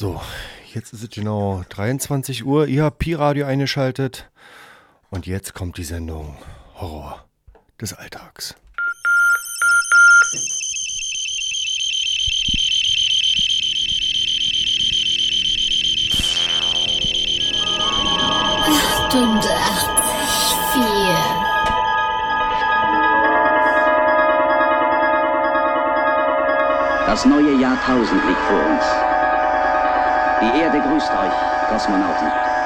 So, jetzt ist es genau 23 Uhr. Ihr habt Pi-Radio eingeschaltet. Und jetzt kommt die Sendung Horror des Alltags. Stunde 84. Das neue Jahrtausend liegt vor uns. Die Erde grüßt euch, Kosmonauten.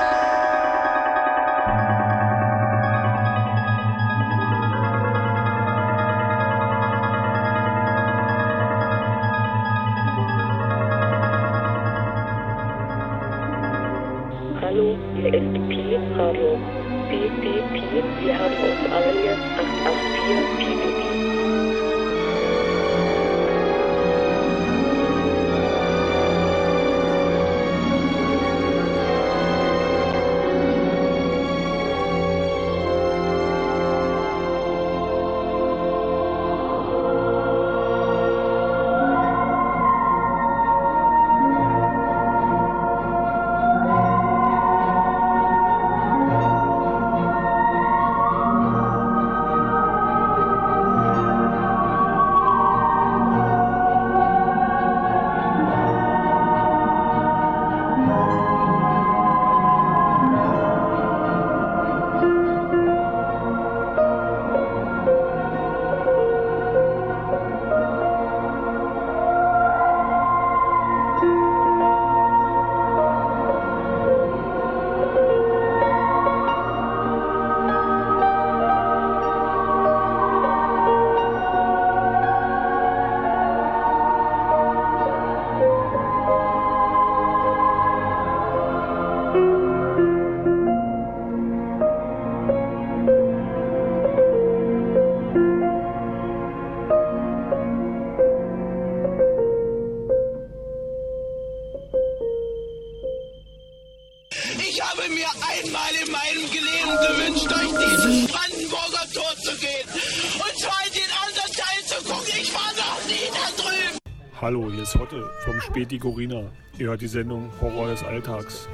Späti Gorina. Ihr hört die Sendung Horror des Alltags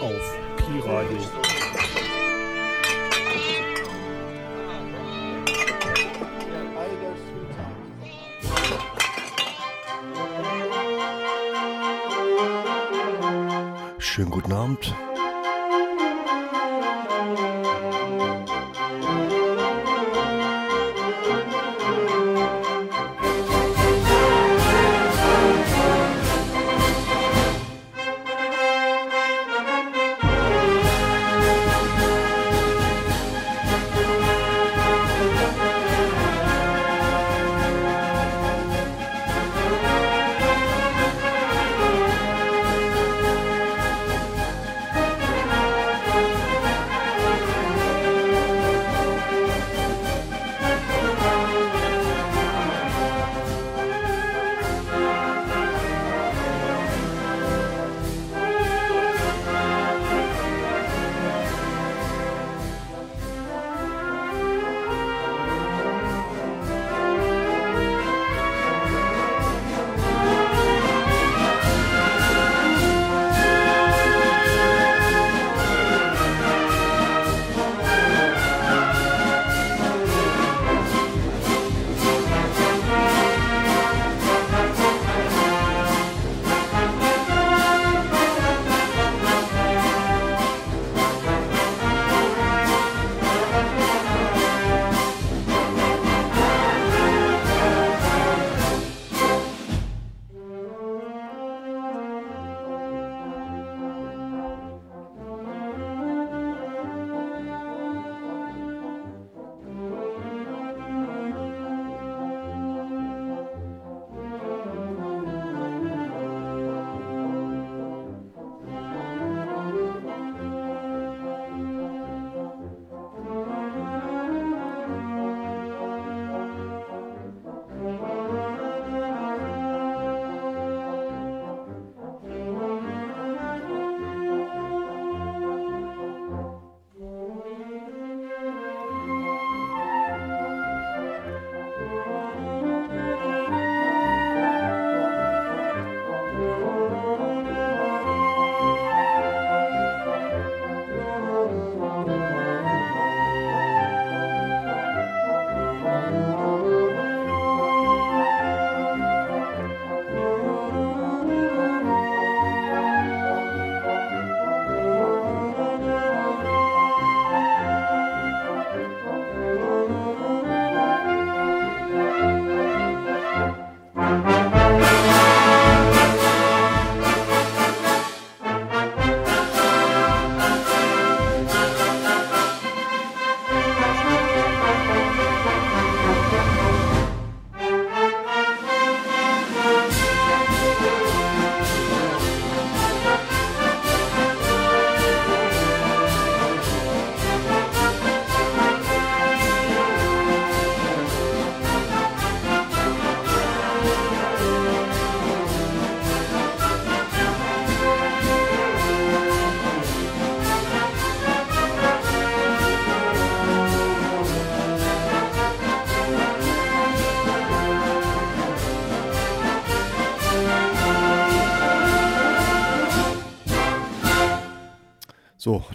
auf Pi Radio.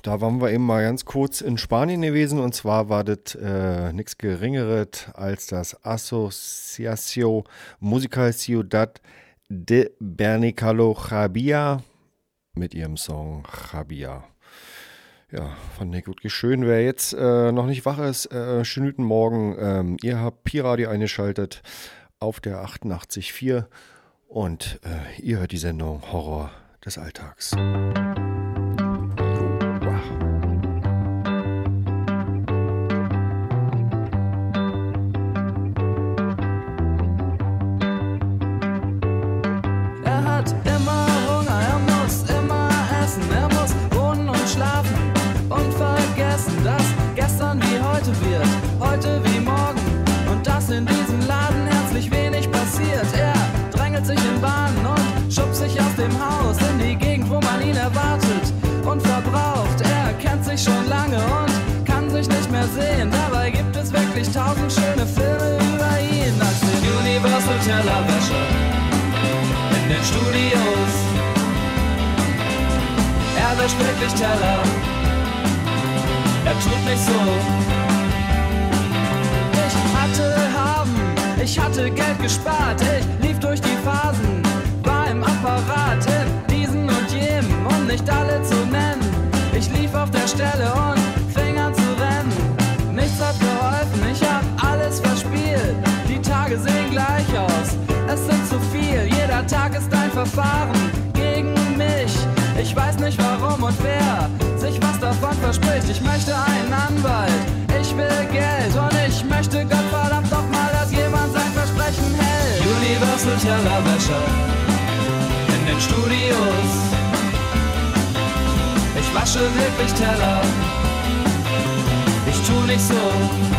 Da waren wir eben mal ganz kurz in Spanien gewesen und zwar war das äh, nichts Geringeres als das Asociación Musical Ciudad de Bernicalo Jabia mit ihrem Song Jabia. Ja, fand ich gut schön. Wer jetzt äh, noch nicht wach ist, äh, schönen guten Morgen. Ähm, ihr habt Pi-Radio eingeschaltet auf der 88.4 und äh, ihr hört die Sendung Horror des Alltags. Sehen. Dabei gibt es wirklich tausend schöne Filme über ihn. Als den Universal Tellerwäscher in den Studios. Er wäscht wirklich Teller. Er tut nicht so. Ich hatte haben, ich hatte Geld gespart. Ich lief durch die Phasen, war im Apparat in diesen und jenem, um nicht alle zu nennen. Ich lief auf der Stelle und Tage sehen gleich aus. Es sind zu viel, jeder Tag ist ein Verfahren gegen mich. Ich weiß nicht warum und wer sich was davon verspricht. Ich möchte einen Anwalt, ich will Geld und ich möchte Gott verdammt doch mal, dass jemand sein Versprechen hält. Universal Tellerwäscher in den Studios. Ich wasche wirklich Teller. wciąż czule są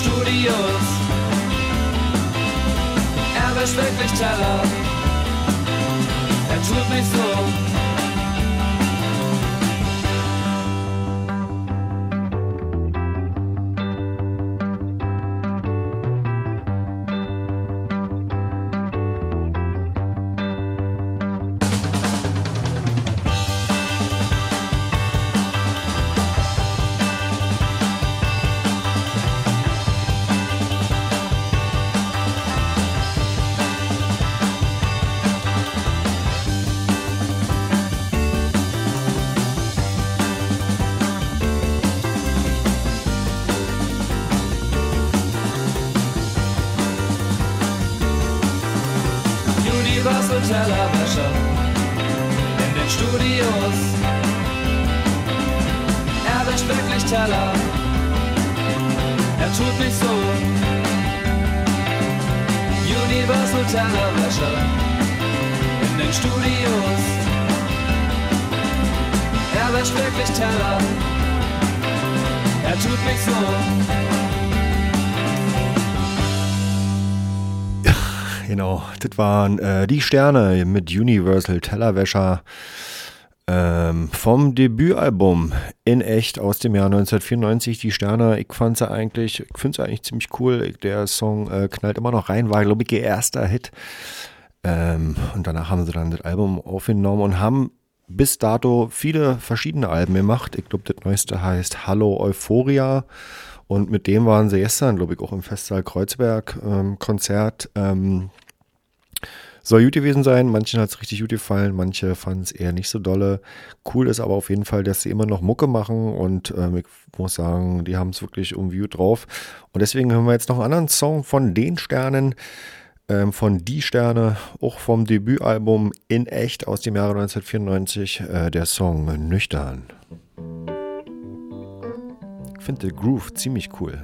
Studios. Er ist wirklich Teller. Er tut mich so. Waren äh, Die Sterne mit Universal Tellerwäscher ähm, vom Debütalbum in echt aus dem Jahr 1994. Die Sterne, ich fand sie eigentlich, ich finde sie eigentlich ziemlich cool. Der Song äh, knallt immer noch rein, war glaube ich ihr erster Hit. Ähm, und danach haben sie dann das Album aufgenommen und haben bis dato viele verschiedene Alben gemacht. Ich glaube, das neueste heißt Hallo Euphoria. Und mit dem waren sie gestern, glaube ich, auch im Festsaal Kreuzberg ähm, Konzert. Ähm, Soll gut gewesen sein, manchen hat es richtig gut gefallen, manche fanden es eher nicht so dolle. Cool ist aber auf jeden Fall, dass sie immer noch Mucke machen und ähm, ich muss sagen, die haben es wirklich irgendwie gut drauf. Und deswegen hören wir jetzt noch einen anderen Song von den Sternen, ähm, von Die Sterne, auch vom Debütalbum In Echt aus dem Jahre 1994, äh, der Song Nüchtern. Ich finde den Groove ziemlich cool.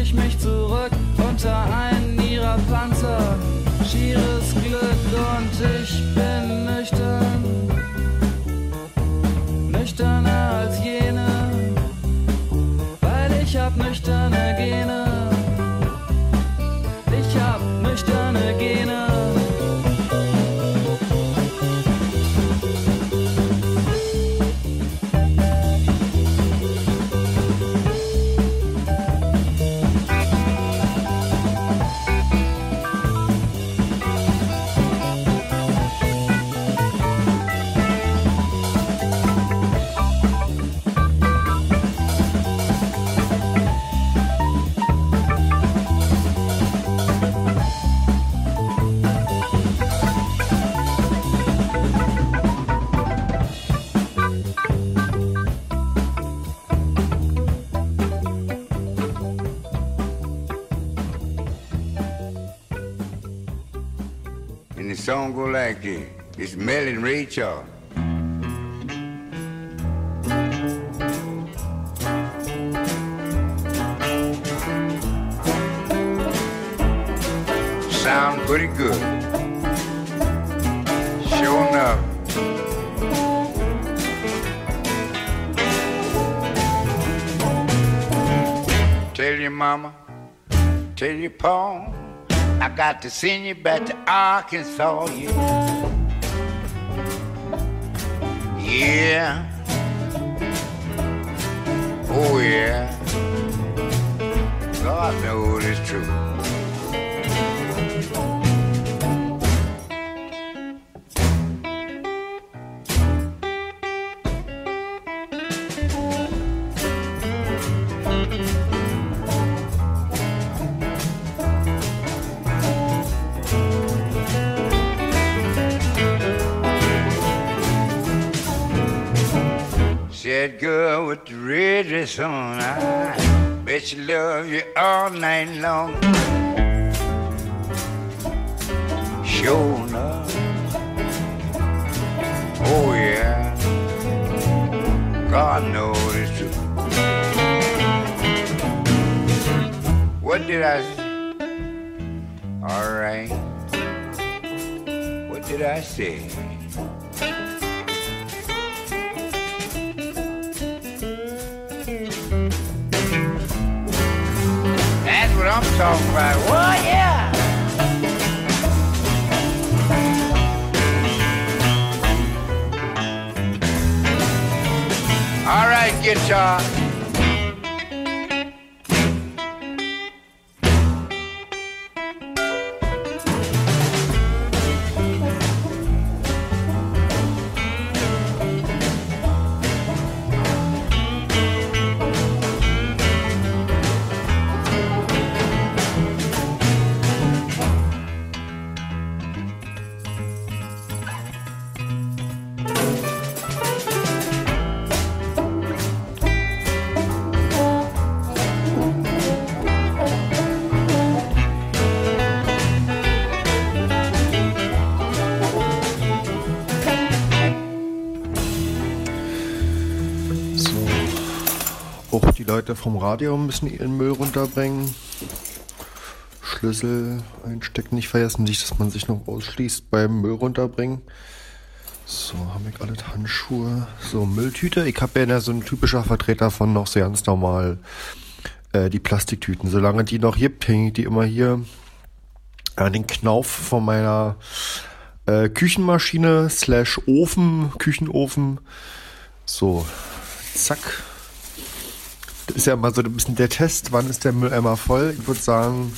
Ich mich go like this. It's Mel and Ray Charles. Sound pretty good. Sure enough. Tell your mama, tell your pa, I got to send you back to Arkansas, yeah. Yeah. Oh, yeah. God knows it's true. Girl with the red on. I bet she love you all night long. Sure enough. Oh yeah. God knows it's true. What did I say? All right. What did I say? What I'm talking about. What? Yeah. All right, guitar. Vom Radio müssen ihren Müll runterbringen. Schlüssel einstecken, nicht vergessen, nicht, dass man sich noch ausschließt beim Müll runterbringen. So, haben wir alle Handschuhe. So, Mülltüte. Ich habe ja so ein typischer Vertreter von noch so ganz normal äh, die Plastiktüten. Solange die noch gibt, hänge ich die immer hier an den Knauf von meiner äh, Küchenmaschine slash Ofen, Küchenofen. So, zack. Das ist ja mal so ein bisschen der Test, wann ist der Mülleimer voll. Ich würde sagen,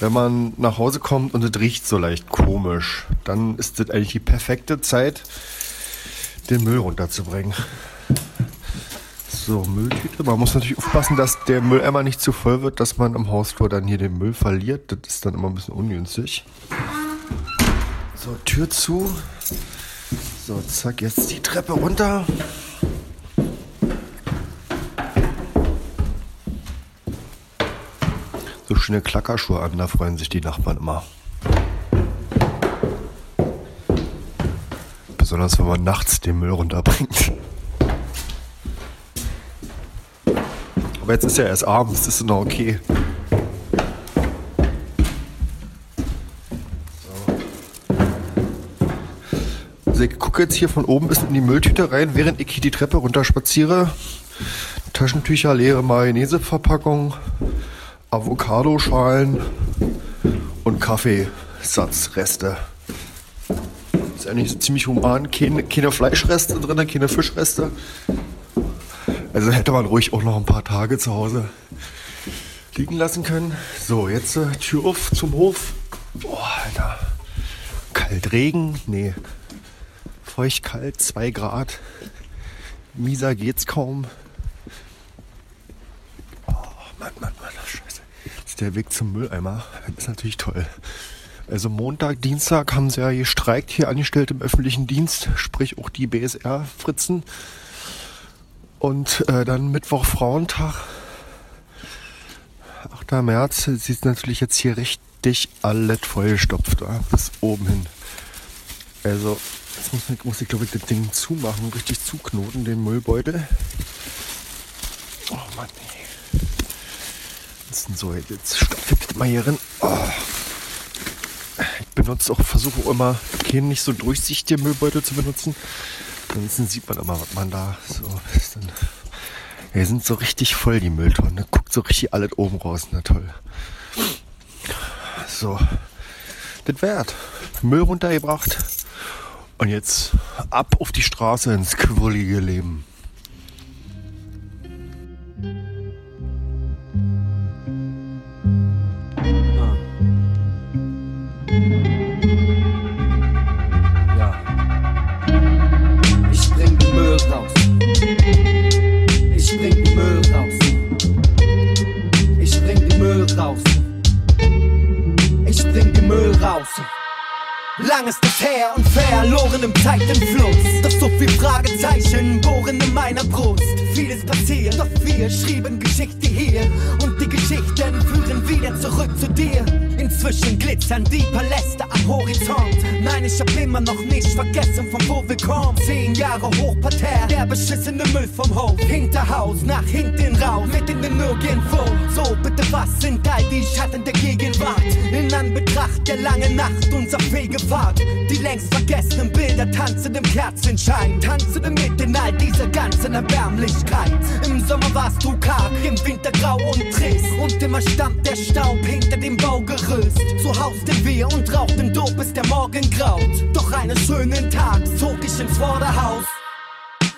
wenn man nach Hause kommt und es riecht so leicht komisch, dann ist das eigentlich die perfekte Zeit, den Müll runterzubringen. So, Mülltüte. Man muss natürlich aufpassen, dass der Mülleimer nicht zu voll wird, dass man im Hausflur dann hier den Müll verliert. Das ist dann immer ein bisschen ungünstig. So, Tür zu. So, zack, jetzt die Treppe runter. Schöne Klackerschuhe an, da freuen sich die Nachbarn immer. Besonders wenn man nachts den Müll runterbringt. Aber jetzt ist ja erst abends, das ist noch okay. Also ich gucke jetzt hier von oben bis in die Mülltüte rein, während ich hier die Treppe runterspaziere. Taschentücher, leere Mayonnaise-Verpackung, Avocadoschalen und Kaffeesatzreste. Ist eigentlich ziemlich human. Keine, keine Fleischreste drin, keine Fischreste. Also hätte man ruhig auch noch ein paar Tage zu Hause liegen lassen können. So, jetzt äh, Tür auf zum Hof. Boah, Alter. Kalt Regen? Nee. Feucht kalt, 2 Grad. Mieser geht's kaum. Oh, Mann, Mann, Mann, scheiße. Das ist der Weg zum Mülleimer. Das ist natürlich toll. Also Montag, Dienstag haben sie ja gestreikt hier angestellt im öffentlichen Dienst, sprich auch die BSR-Fritzen. Und äh, dann Mittwoch Frauentag, 8. März, sieht natürlich jetzt hier richtig alles vollgestopft, ja, bis oben hin. Also, jetzt muss ich, muss ich glaube ich das Ding zumachen, richtig zuknoten, den Müllbeutel. Oh Mann, ey. Denn so, jetzt stopfe ich hier. Oh. Ich benutze auch, versuche immer, keinen nicht so durchsichtige Müllbeutel zu benutzen. Ansonsten sieht man immer, was man da so ist. Dann, ja, sind so richtig voll, die Mülltonnen. Da guckt so richtig alles oben raus. Na toll. So. Das wert. Müll runtergebracht. Und jetzt ab auf die Straße ins quirlige Leben. Raus. Ich bring den Müll raus. Lang ist es her und verloren im Zeitenfluss. Doch so viel Fragezeichen bohren in meiner Brust. Vieles passiert, doch wir schrieben Geschichte hier. Und die Geschichten führen wieder zurück zu dir. Inzwischen glitzern die Paläste am Horizont. Nein, ich hab immer noch nicht vergessen, von wo wir kommen. Zehn Jahre Hochparterre, der beschissene Müll vom Hof. Hinterhaus, nach hinten raus, mit in den Nirgendwo. So, bitte, was sind all die Schatten der Gegenwart? In Anbetracht der langen Nacht, unser Fegefahrt. Die längst vergessenen Bilder tanzen im Kerzenschein. Tanzen mit in all dieser ganzen Erbärmlichkeit. Im Sommer warst du karg, im Winter grau und trist. Und immer stammt der Staub hinter dem Baugerüst. So hausten wir und rauchten Dope, bis der Morgen graut. Doch eines schönen Tags zog ich ins Vorderhaus.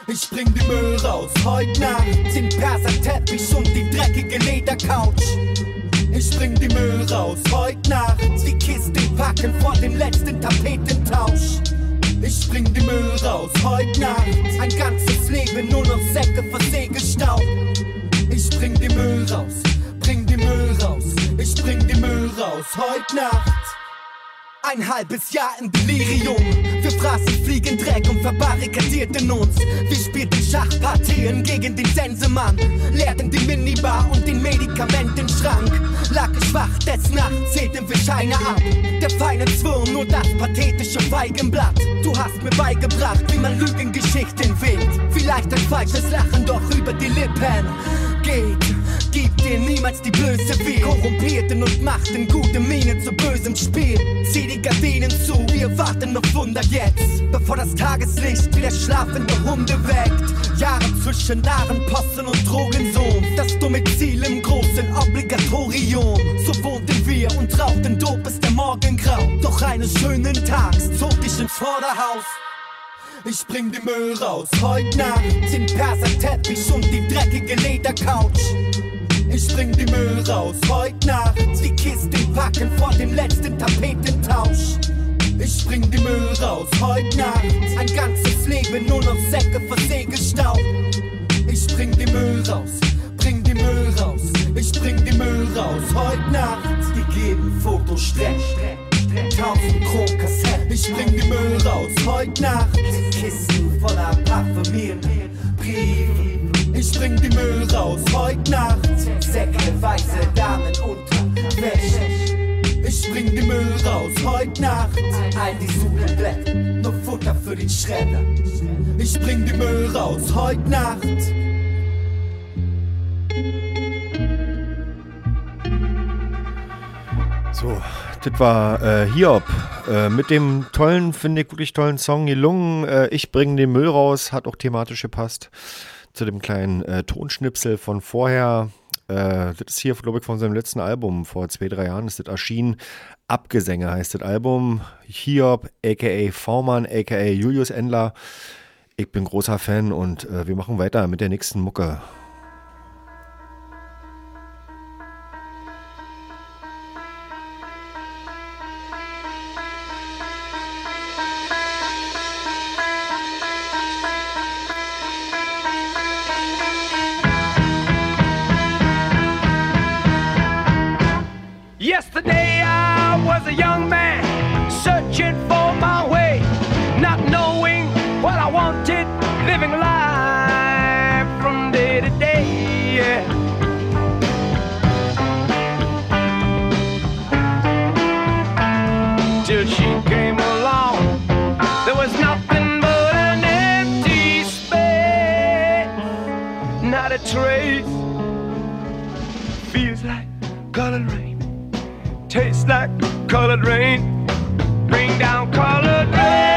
Ich bring die Müll raus, heute Nacht sind Perserteppich und die dreckige Ledercouch. Ich bring die Müll raus, heute Nacht die Kisten packen vor dem letzten Tapetentausch. Ich bring die Müll raus, heute Nacht ein ganzes Leben nur noch Säcke Versägestaub. Ich bring die Müll raus, bring die Müll raus, ich bring die Müll raus, heute Nacht. Ein halbes Jahr im Delirium. Wir fraßen Fliegendreck und verbarrikadierten uns. Wir spielten Schachpartien gegen den Sensemann. Leerten die Minibar und den Medikamentenschrank. Lag ich wach des Nachts, zählten wir Scheine ab. Der feine Zwirn, nur das pathetische Feigenblatt. Du hast mir beigebracht, wie man Lügengeschichten wählt. Vielleicht ein falsches Lachen, doch über die Lippen geht. Gib dir niemals die Blöße weh. Korrumpierten und machten gute Miene zu bösem Spiel. Zieh die Gardinen zu, wir warten auf Wunder jetzt. Bevor das Tageslicht wieder schlafende Hunde weckt. Jahre zwischen Narrenposten und Drogensohn. Das dumme Ziel im großen Obligatorium. So wohnten wir und rauchten Dope, bis der Morgen grau. Doch eines schönen Tags zog ich ins Vorderhaus. Ich bring den Müll raus, heute Nacht den Perserteppich und die dreckige Ledercouch. Ich bring die Müll raus, heute Nacht die Kisten packen vor dem letzten Tapetentausch. Ich bring die Müll raus, heute Nacht ein ganzes Leben nur noch Säcke Versägestaub. Ich bring die Müll raus, bring die Müll raus, ich bring die Müll raus, heute Nacht. Die geben Fotostreck. Tausend Kronkassetten. Ich bring die Müll raus, heute Nacht. Kisten voller parfümierten Briefe. Bring die Müll raus, heute Nacht. Säcke, weiße Damen unter Wäsche. Ich bring die Müll raus, heute Nacht. All die Sudelblätter, nur Futter für den Schredder. Ich bring die Müll raus, heute Nacht. So, das war äh, Hiob äh, mit dem tollen, finde ich wirklich tollen Song Gelungen. Äh, ich bringe den Müll raus, hat auch thematisch gepasst zu dem kleinen äh, Tonschnipsel von vorher. Äh, das ist hier, glaube ich, von seinem letzten Album vor zwei, drei Jahren ist das erschienen. Abgesänge heißt das Album. Hiob, aka V-Mann, aka Julius Endler. Ich bin großer Fan und äh, wir machen weiter mit der nächsten Mucke. Tastes like colored rain. Bring down colored rain.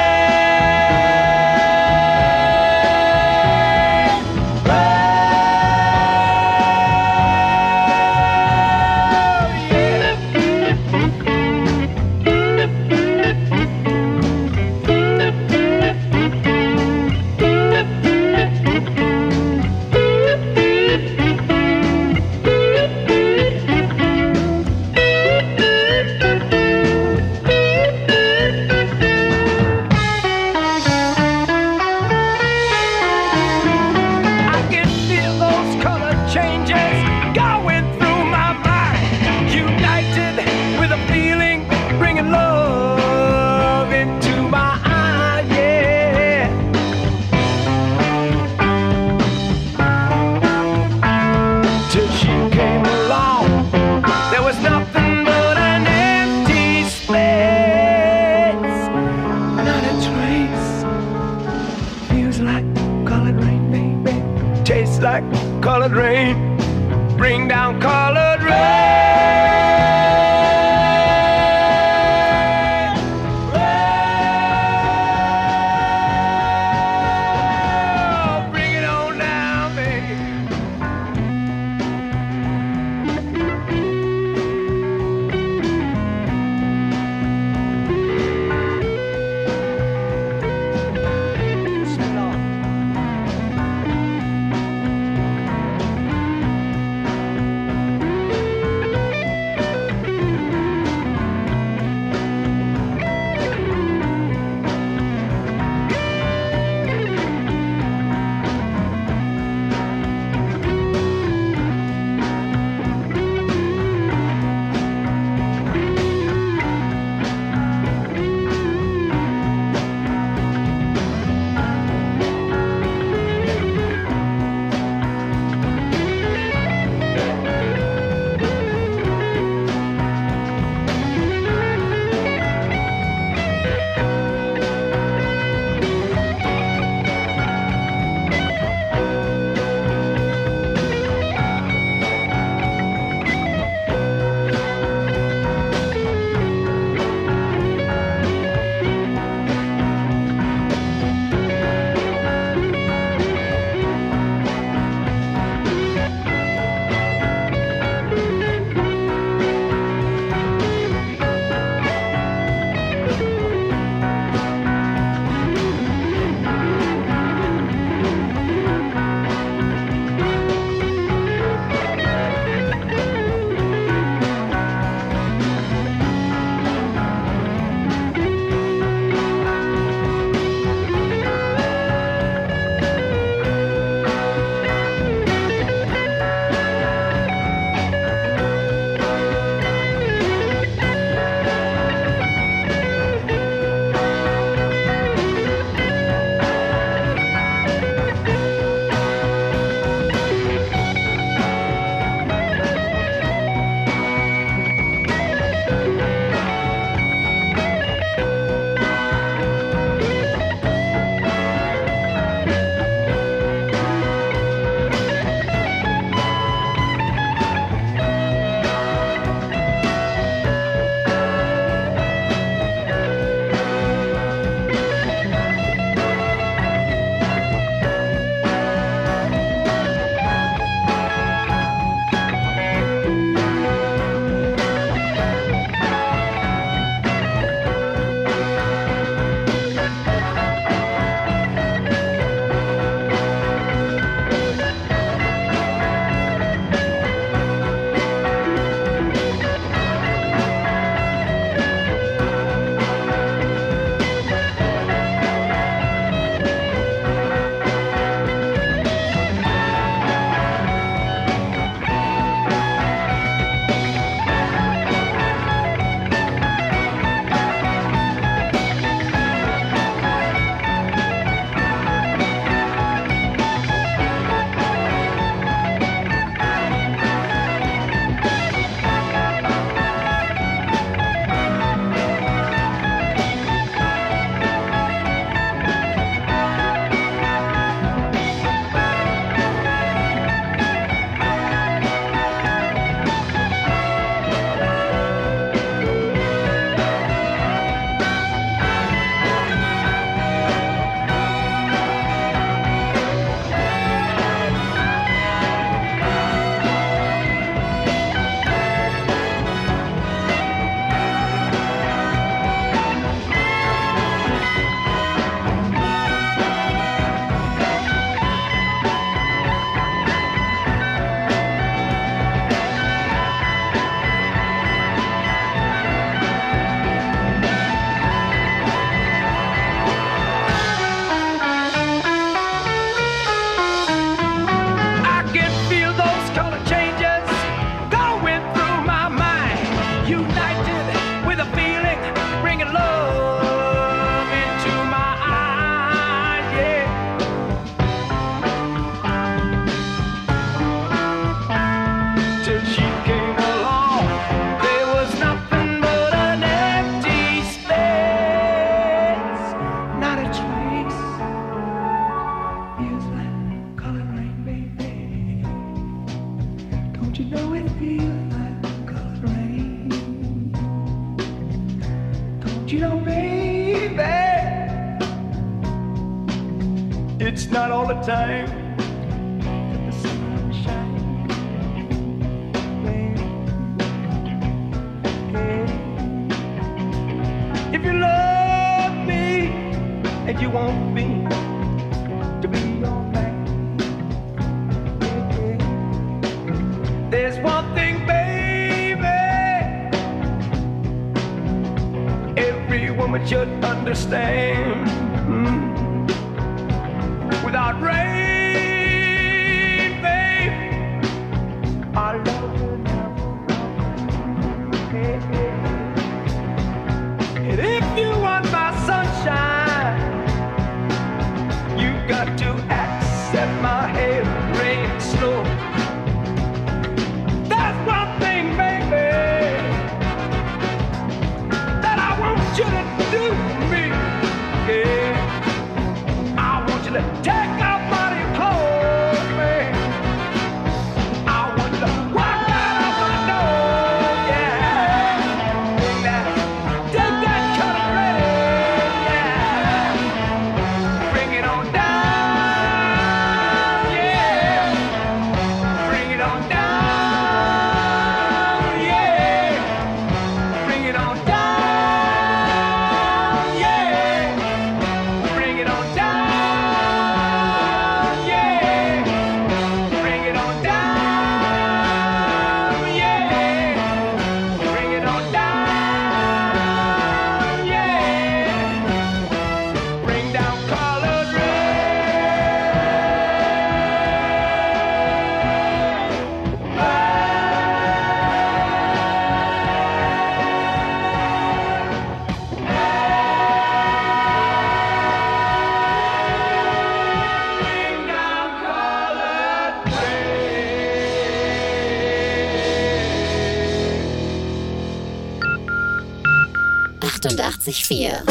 88,4.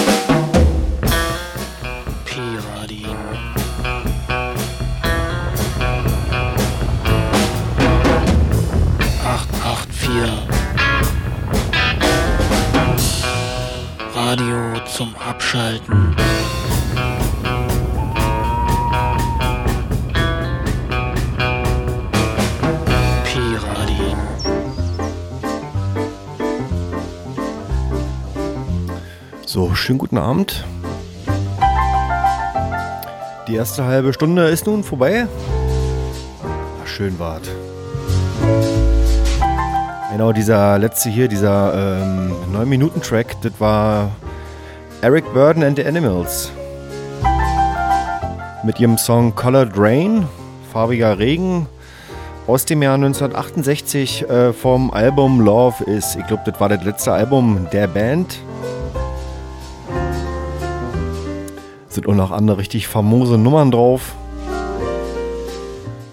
P-Radio. Acht, acht, vier. Radio zum Abschalten. So, schönen guten Abend. Die erste halbe Stunde ist nun vorbei. Ach, schön wart. Genau, dieser letzte hier, dieser ähm, 9-Minuten-Track, das war Eric Burden and the Animals. Mit ihrem Song Colored Rain, farbiger Regen, aus dem Jahr 1968 äh, vom Album Love is. Ich glaube, das war das letzte Album der Band. Sind auch noch andere richtig famose Nummern drauf.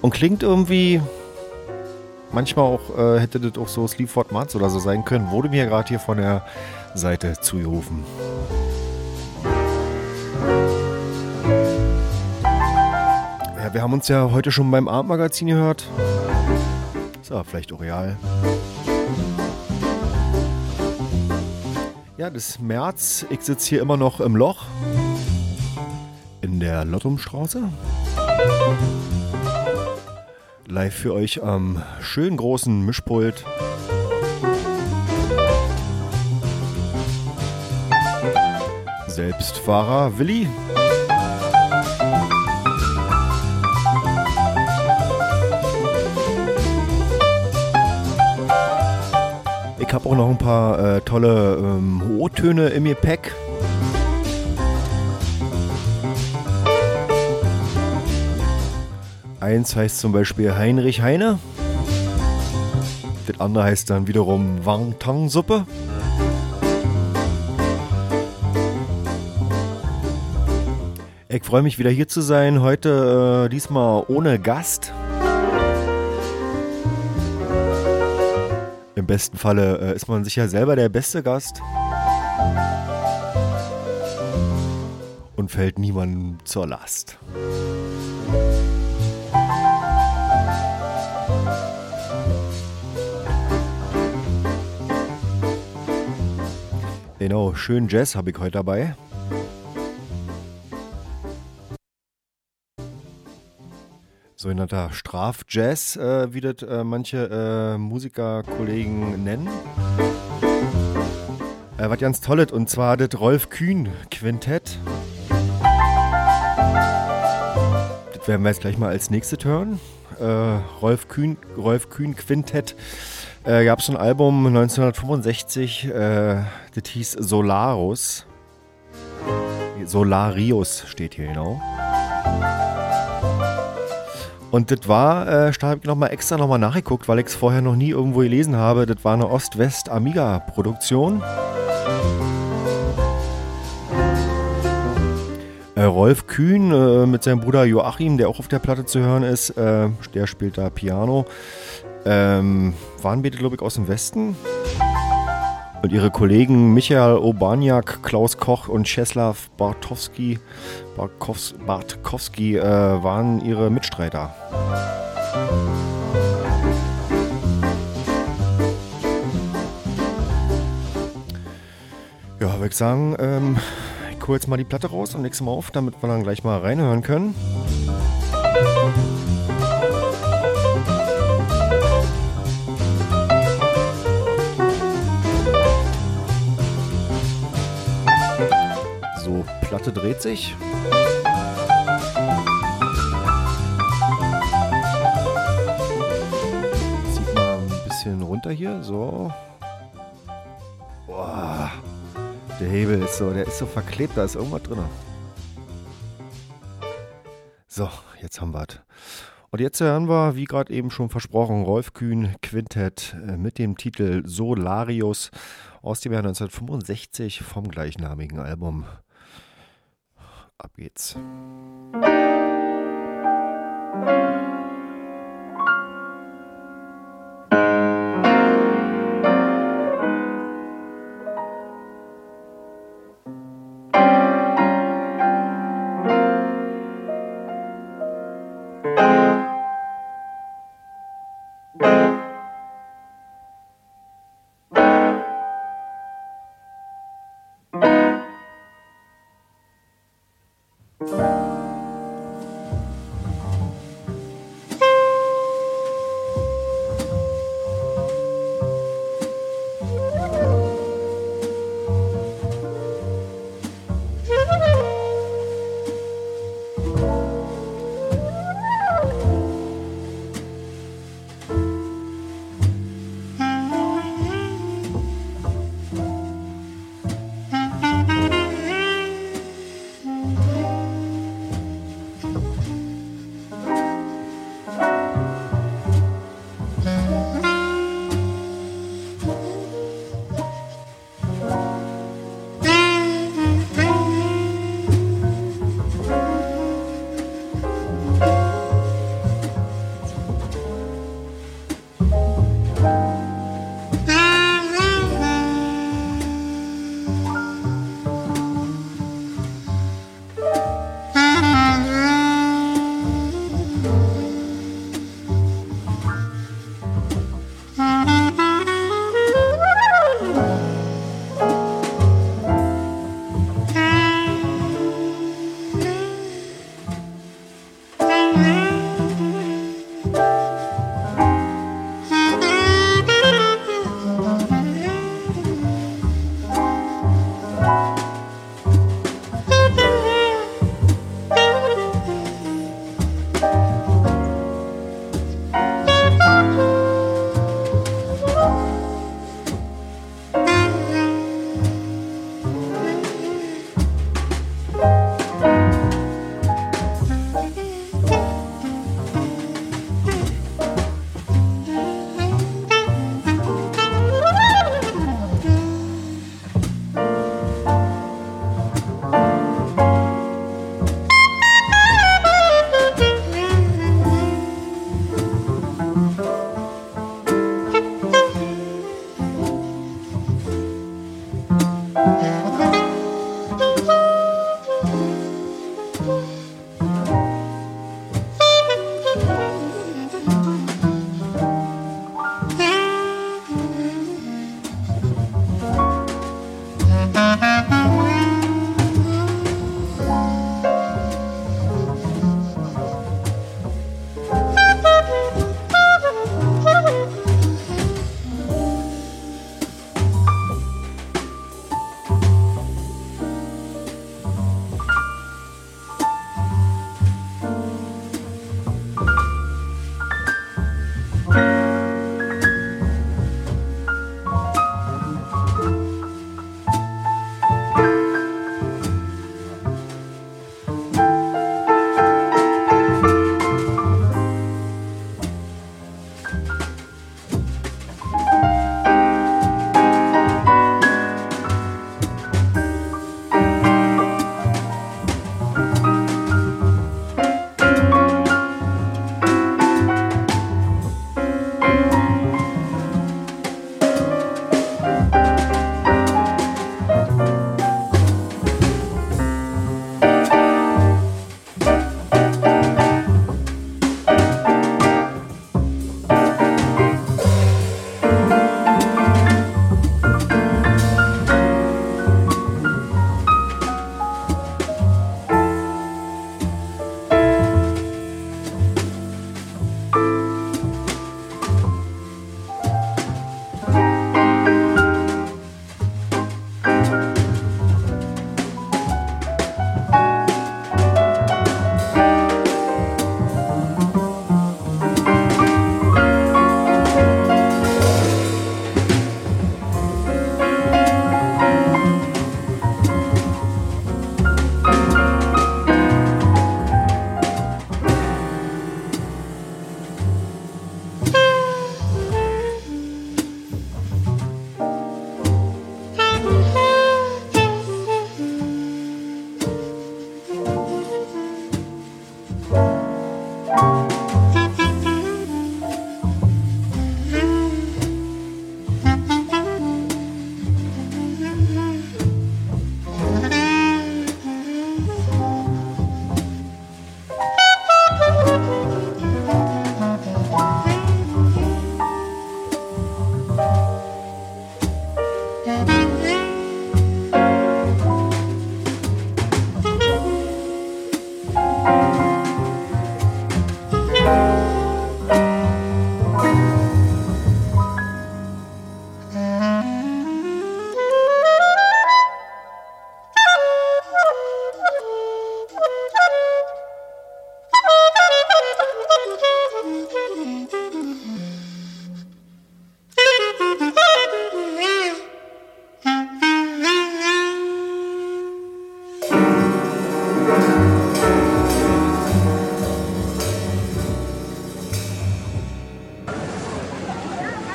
Und klingt irgendwie. Manchmal auch äh, hätte das auch so Sleaford Marz oder so sein können. Wurde mir gerade hier von der Seite zugerufen. Ja, wir haben uns ja heute schon beim Abendmagazin gehört. Ist aber vielleicht auch real. Ja, das März. Ich sitze hier immer noch im Loch in der Lottumstraße. Live für euch am schönen großen Mischpult. Selbstfahrer Willi. Ich habe auch noch ein paar äh, tolle ähm, O-Töne im Gepäck. Eins heißt zum Beispiel Heinrich Heine. Das andere heißt dann wiederum Wang-Tang-Suppe. Ich freue mich wieder hier zu sein. Heute äh, diesmal ohne Gast. Im besten Falle äh, ist man sicher selber der beste Gast. Und fällt niemandem zur Last. Genau, schön Jazz habe ich heute dabei. sogenannter Strafjazz, äh, wie das äh, manche äh, Musikerkollegen nennen. Äh, was ganz tolles, und zwar das Rolf Kühn Quintett. Das werden wir jetzt gleich mal als nächstes hören. Äh, Rolf, Kühn, Rolf Kühn Quintett. Äh, Gab es ein Album 1965, äh, das hieß Solarus. Solarius steht hier genau. Und das war, äh, da habe ich nochmal extra nochmal nachgeguckt, weil ich es vorher noch nie irgendwo gelesen habe. Das war eine Ost-West-Amiga-Produktion. Äh, Rolf Kühn äh, mit seinem Bruder Joachim, der auch auf der Platte zu hören ist, äh, der spielt da Piano. Ähm, waren beide, glaube ich, aus dem Westen. Und ihre Kollegen Michael Obaniak, Klaus Koch und Czeslaw Bartowski, Bartkowski, Bartkowski äh, waren ihre Mitstreiter. Ja, würde ich sagen, ähm, ich hole jetzt mal die Platte raus und leg's mal auf, damit wir dann gleich mal reinhören können. So, Platte dreht sich. Zieht mal ein bisschen runter hier, so. Boah. Der Hebel ist so, der ist so verklebt, da ist irgendwas drin. So, jetzt haben wir es. Und jetzt hören wir, wie gerade eben schon versprochen, Rolf Kühn Quintett äh, mit dem Titel Solarius aus dem Jahr 1965 vom gleichnamigen Album. Ab geht's.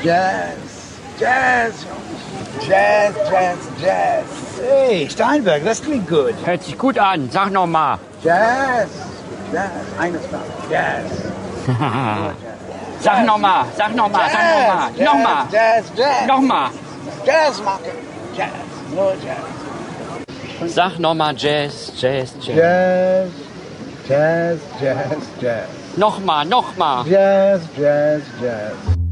Jazz, Jazz, Jazz, Jazz, Jazz. Hey, Steinberg, das klingt gut. Hört sich gut an. Sag noch mal. Jazz, Jazz, eines Mal, Jazz. Sag noch mal. Sag noch mal. Sag noch mal. Jazz, Noch mal. Jazz, Jazz. Noch mal. Jazz machen, Jazz, nur Jazz. Sag noch mal Jazz, Jazz, Jazz. Jazz, Jazz, Jazz, Jazz. Noch mal, noch mal. Jazz, Jazz, Jazz.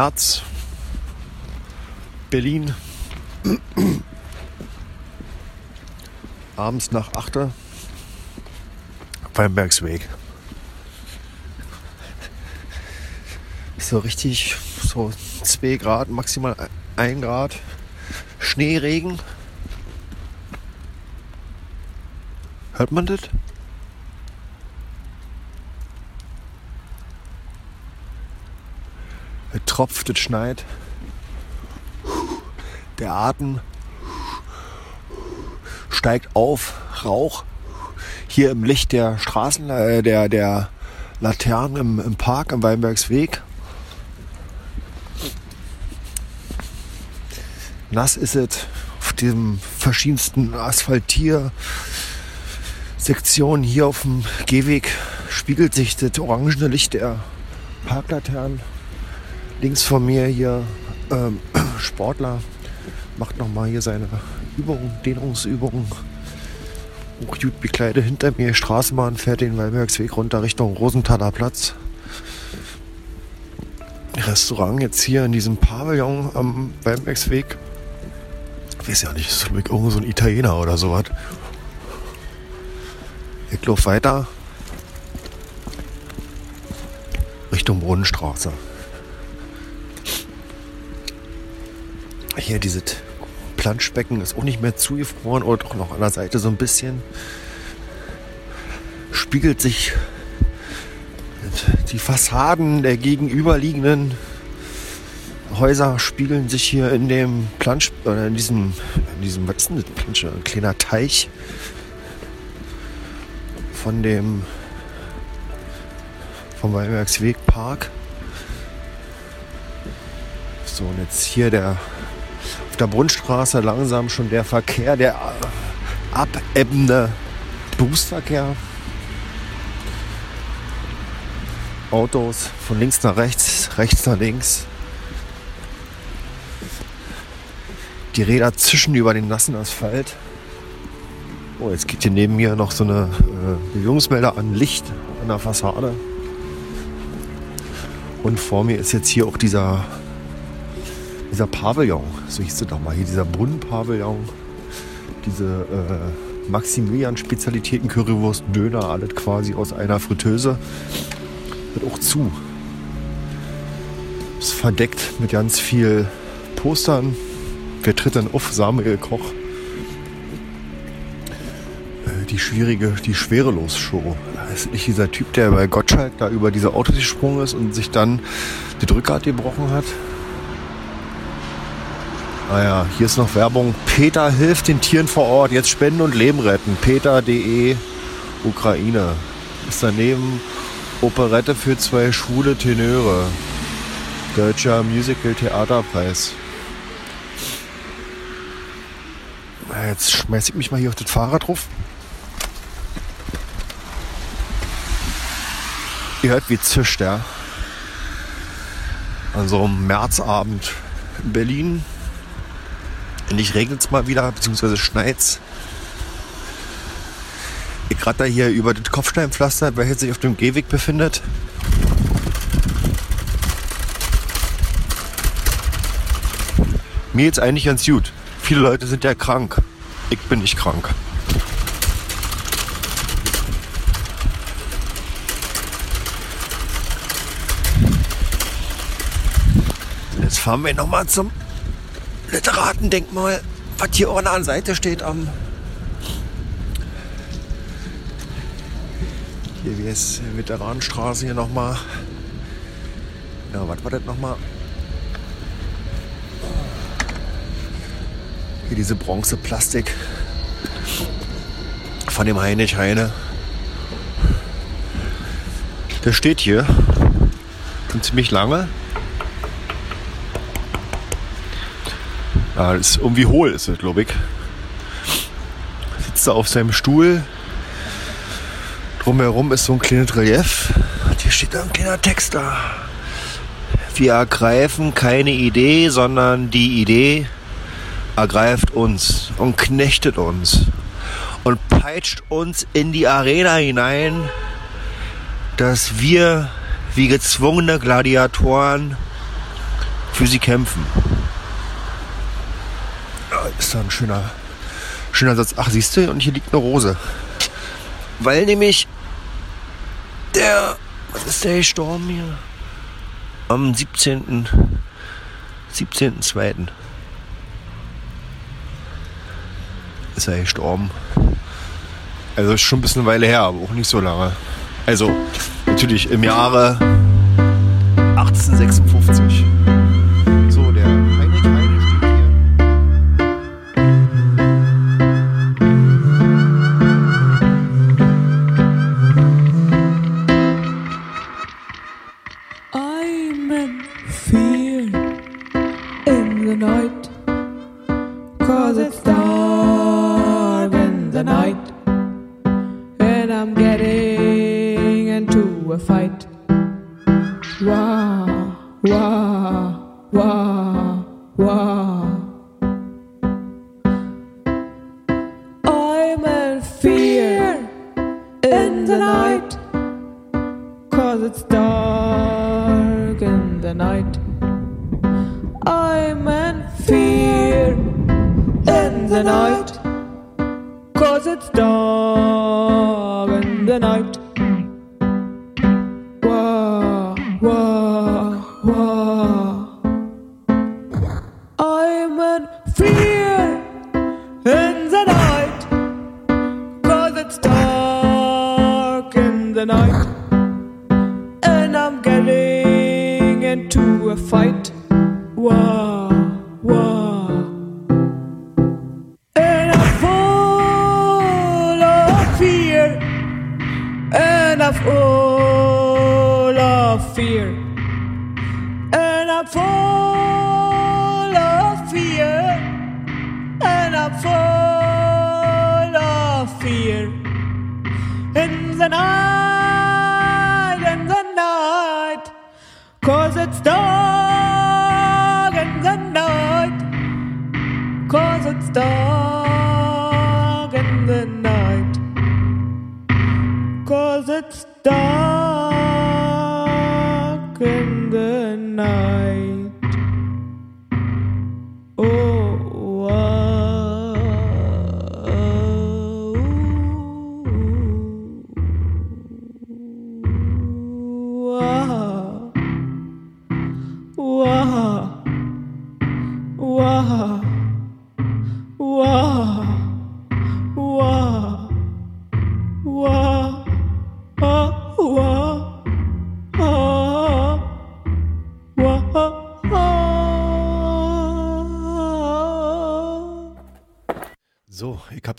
März. Berlin. Abends nach 8. Weinbergsweg. So richtig, so 2 Grad, maximal 1 Grad. Schneeregen. Hört man das? Es tropft, es schneit. Der Atem steigt auf, Rauch. Hier im Licht der Straßen, äh, der, der Laternen im, im Park am Weinbergsweg. Nass ist es auf diesem verschiedensten Asphaltier. Sektionen hier auf dem Gehweg spiegelt sich das orangene Licht der Parklaternen. Links von mir hier ähm, Sportler macht nochmal hier seine Übungen, Dehnungsübungen. Auch gut bekleidet hinter mir Straßenbahn fährt den Weinbergsweg runter Richtung Rosenthaler Platz. Restaurant jetzt hier in diesem Pavillon am Weinbergsweg. Ich weiß ja nicht, ist irgend so ein Italiener oder sowas. Ich laufe weiter Richtung Brunnenstraße. Hier dieses Planschbecken ist auch nicht mehr zugefroren oder doch noch an der Seite so ein bisschen. Spiegelt sich die Fassaden der gegenüberliegenden Häuser spiegeln sich hier in dem Plansch oder in diesem in diesem was ist denn das Plansch, ein kleiner Teich von dem vom Weinbergswegpark. So und jetzt hier der der Brunnstraße langsam schon der Verkehr, der abebbende Berufsverkehr. Autos von links nach rechts, rechts nach links. Die Räder zischen über den nassen Asphalt. Oh, jetzt geht hier neben mir noch so eine äh, Bewegungsmelder an Licht an der Fassade. Und vor mir ist jetzt hier auch dieser, dieser Pavillon. So hieß es doch mal hier, dieser Brunnenpavillon. Diese äh, Maximilian-Spezialitäten, Currywurst, Döner, alles quasi aus einer Fritteuse. Wird auch zu. Ist verdeckt mit ganz viel Postern. Wer tritt denn auf? Samuel Koch. Äh, Die schwierige, die Schwerelos-Show. Ist nicht dieser Typ, der bei Gottschalk da über diese Autos gesprungen ist und sich dann die Drückrad gebrochen hat. Naja, hier ist noch Werbung. Peter hilft den Tieren vor Ort. Jetzt spenden und Leben retten. Peter.de Ukraine. Ist daneben Operette für zwei schwule Tenöre. Deutscher Musical Theaterpreis. Jetzt schmeiß ich mich mal hier auf das Fahrrad drauf. Ihr hört, wie zischt, ja. An so einem Märzabend in Berlin. Endlich regnet es mal wieder, beziehungsweise schneit's. Ich ratter hier über das Kopfsteinpflaster, welches sich auf dem Gehweg befindet. Mir geht's eigentlich ganz gut. Viele Leute sind ja krank. Ich bin nicht krank. Jetzt fahren wir nochmal zum Literatendenkmal, was hier auch an der Seite steht am. Hier wie es Veteranenstraße hier nochmal. Ja, was war das nochmal? Hier diese Bronzeplastik von dem Heinrich Heine. Der steht hier schon ziemlich lange. Ja, ist irgendwie hohl, ist es, glaube ich. Sitzt da auf seinem Stuhl. Drumherum ist so ein kleines Relief. Und hier steht da ein kleiner Text da. Wir ergreifen keine Idee, sondern die Idee ergreift uns und knechtet uns und peitscht uns in die Arena hinein, dass wir wie gezwungene Gladiatoren für sie kämpfen. Ist da ein schöner, schöner Satz. Ach, siehst du, und hier liegt eine Rose. Weil nämlich der, was ist der gestorben hier? Am 17. 17.2. ist er gestorben. Also ist schon ein bisschen eine Weile her, aber auch nicht so lange. Also natürlich im Jahre 1856.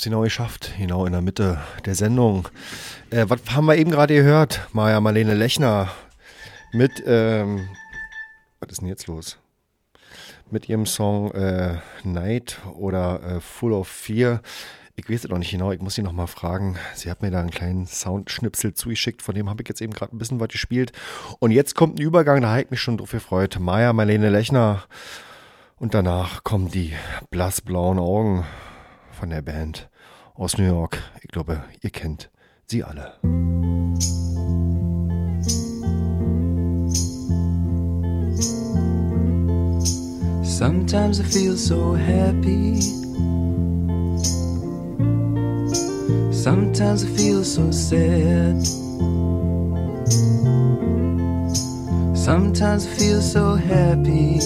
Hab's genau geschafft, genau in der Mitte der Sendung. Äh, was haben wir eben gerade gehört? Maja Marlene Lechner mit, ähm, was ist denn jetzt los? Mit ihrem Song äh, Night oder äh, Full of Fear. Ich weiß es noch nicht genau, ich muss sie noch mal fragen. Sie hat mir da einen kleinen Soundschnipsel zugeschickt, von dem habe ich jetzt eben gerade ein bisschen was gespielt. Und jetzt kommt ein Übergang, da habe ich mich schon drauf gefreut. Maja Marlene Lechner. Und danach kommen die blassblauen Augen von der Band aus New York. Ich glaube, ihr kennt sie alle. Sometimes I feel so happy. Sometimes I feel so sad. Sometimes I feel so happy.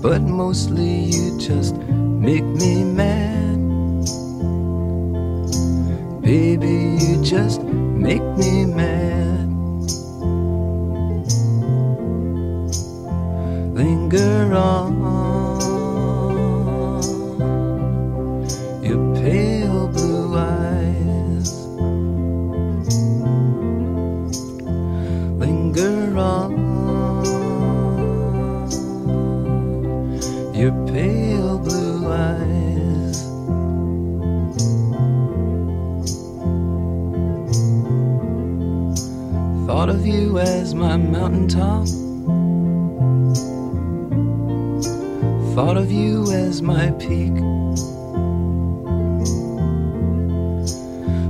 But mostly you just make me mad. Baby, you just make me mad. Linger on. you as my mountaintop. Thought of you as my peak.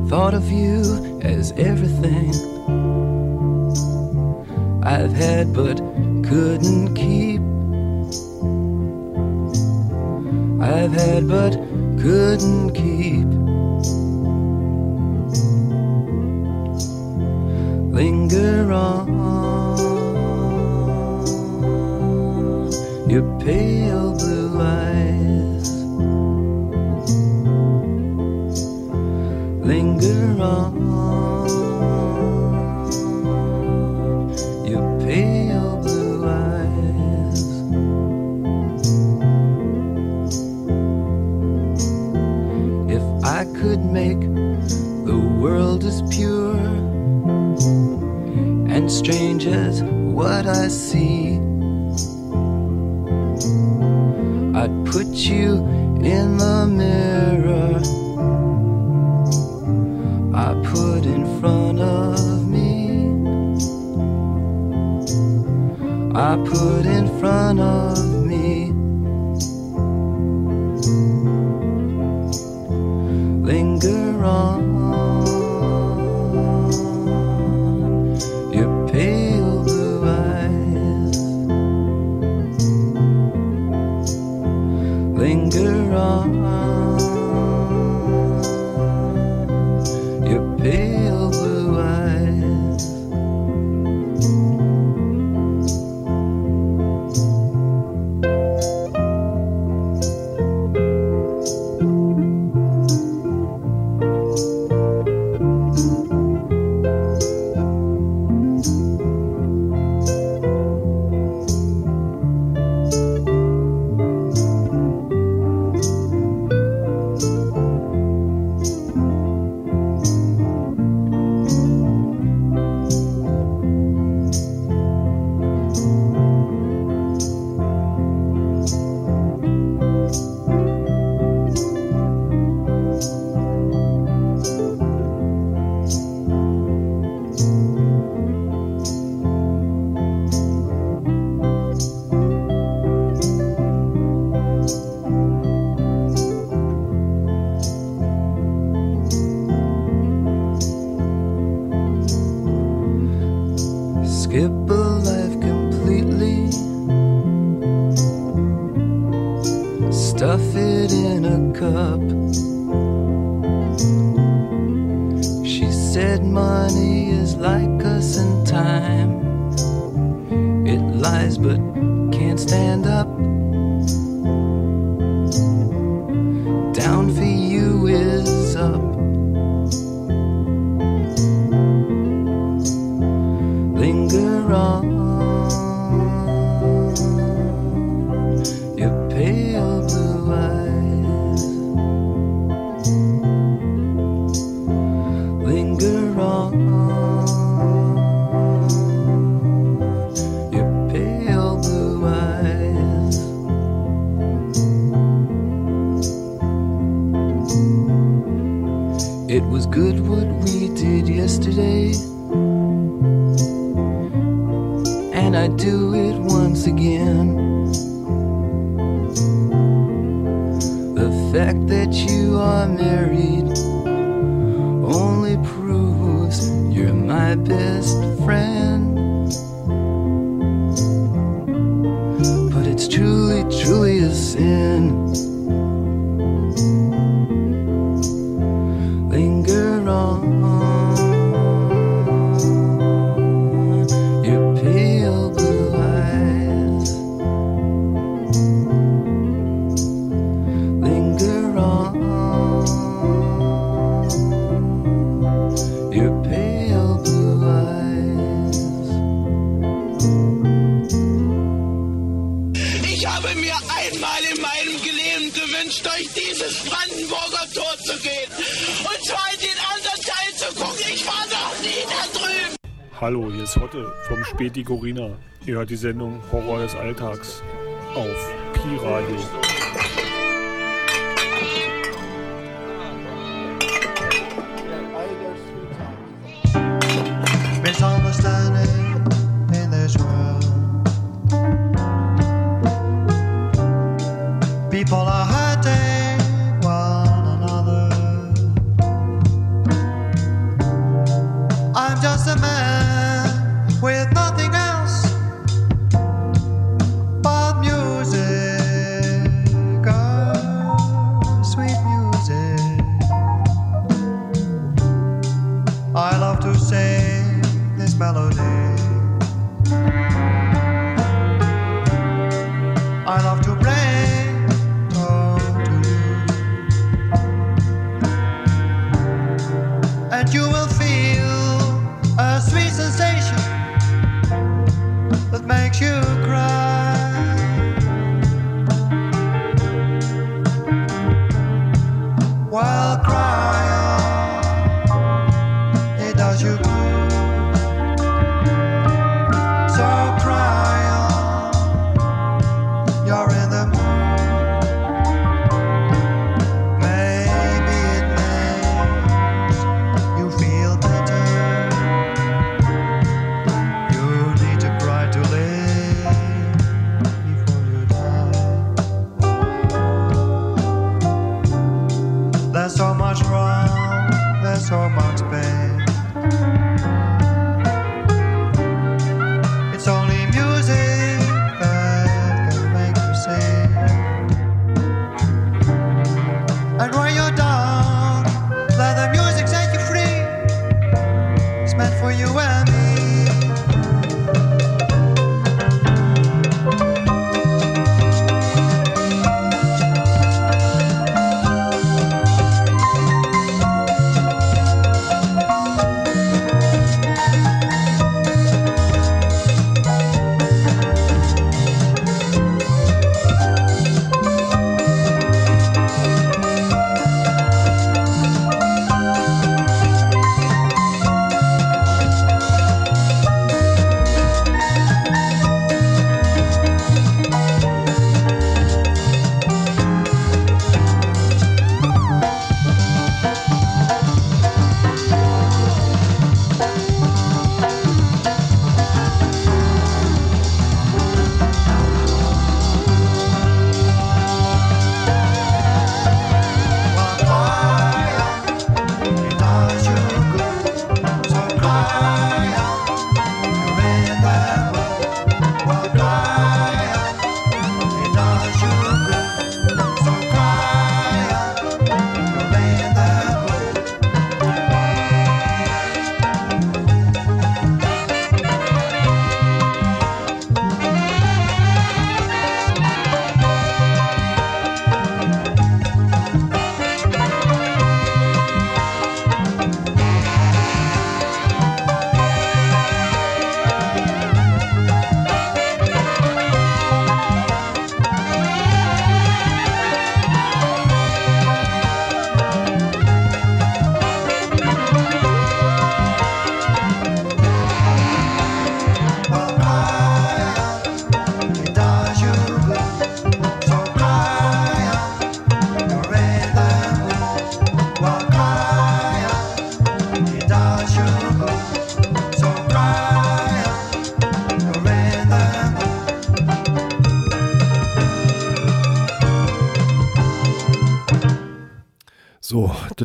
Thought of you as everything I've had but couldn't keep. I've had but couldn't keep. wrong. Your pale blue eyes linger on. what I see. Beti Gorina. Ihr hört die Sendung Horror des Alltags auf Pi Radio.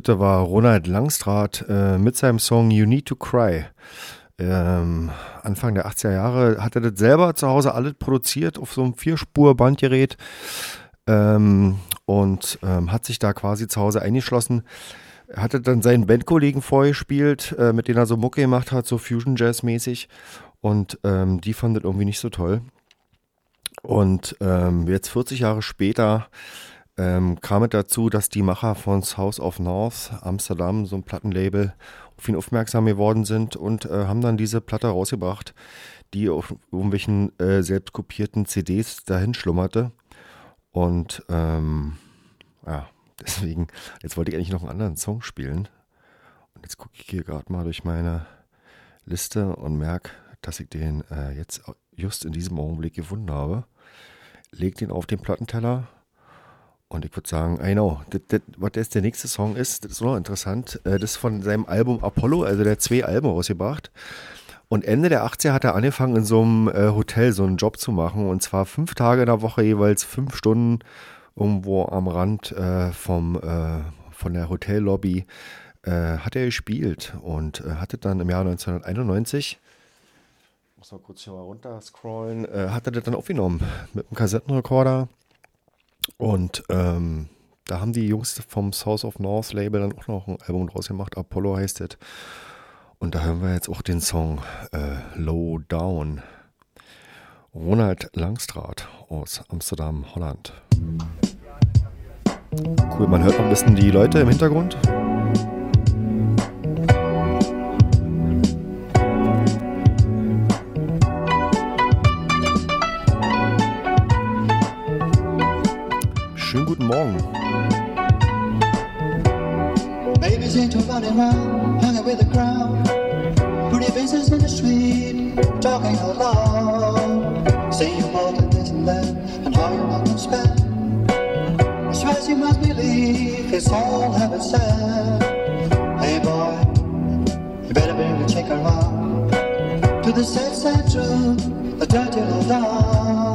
Das war Ronald Langstrath äh, mit seinem Song You Need to Cry. Ähm, Anfang der 80er Jahre hat er das selber zu Hause alles produziert auf so einem Vierspur-Bandgerät ähm, und ähm, hat sich da quasi zu Hause eingeschlossen. Er hatte dann seinen Bandkollegen vorgespielt, äh, mit denen er so Mucke gemacht hat, so Fusion Jazz mäßig. Und ähm, die fanden das irgendwie nicht so toll. Und ähm, jetzt 40 Jahre später ähm, kam es dazu, dass die Macher von South of North Amsterdam, so ein Plattenlabel, auf ihn aufmerksam geworden sind und äh, haben dann diese Platte rausgebracht, die auf irgendwelchen äh, selbst kopierten CDs dahin schlummerte. Und ähm, ja, deswegen, jetzt wollte ich eigentlich noch einen anderen Song spielen. Und jetzt gucke ich hier gerade mal durch meine Liste und merke, dass ich den äh, jetzt just in diesem Augenblick gefunden habe. Leg den auf den Plattenteller und ich würde sagen, I know, was jetzt der nächste Song ist, das ist noch interessant. Äh, Das ist von seinem Album Apollo, also der hat zwei Alben rausgebracht. Und Ende der 80er hat er angefangen, in so einem äh, Hotel so einen Job zu machen. Und zwar fünf Tage in der Woche, jeweils fünf Stunden irgendwo am Rand äh, vom, äh, von der Hotellobby äh, hat er gespielt und äh, hatte dann im Jahr 1991 muss mal kurz hier mal runter scrollen, äh, hat er das dann aufgenommen mit einem Kassettenrekorder. Und ähm, da haben die Jungs vom South of North Label dann auch noch ein Album draus gemacht. Apollo heißt es. Und da hören wir jetzt auch den Song äh, Low Down. Ronald Langstraat aus Amsterdam, Holland. Cool, man hört noch ein bisschen die Leute im Hintergrund. To spend. I swear you must believe it's all heaven sent. Hey boy, you better bring the chicken around. To the sad, sad truth, the dirty low down.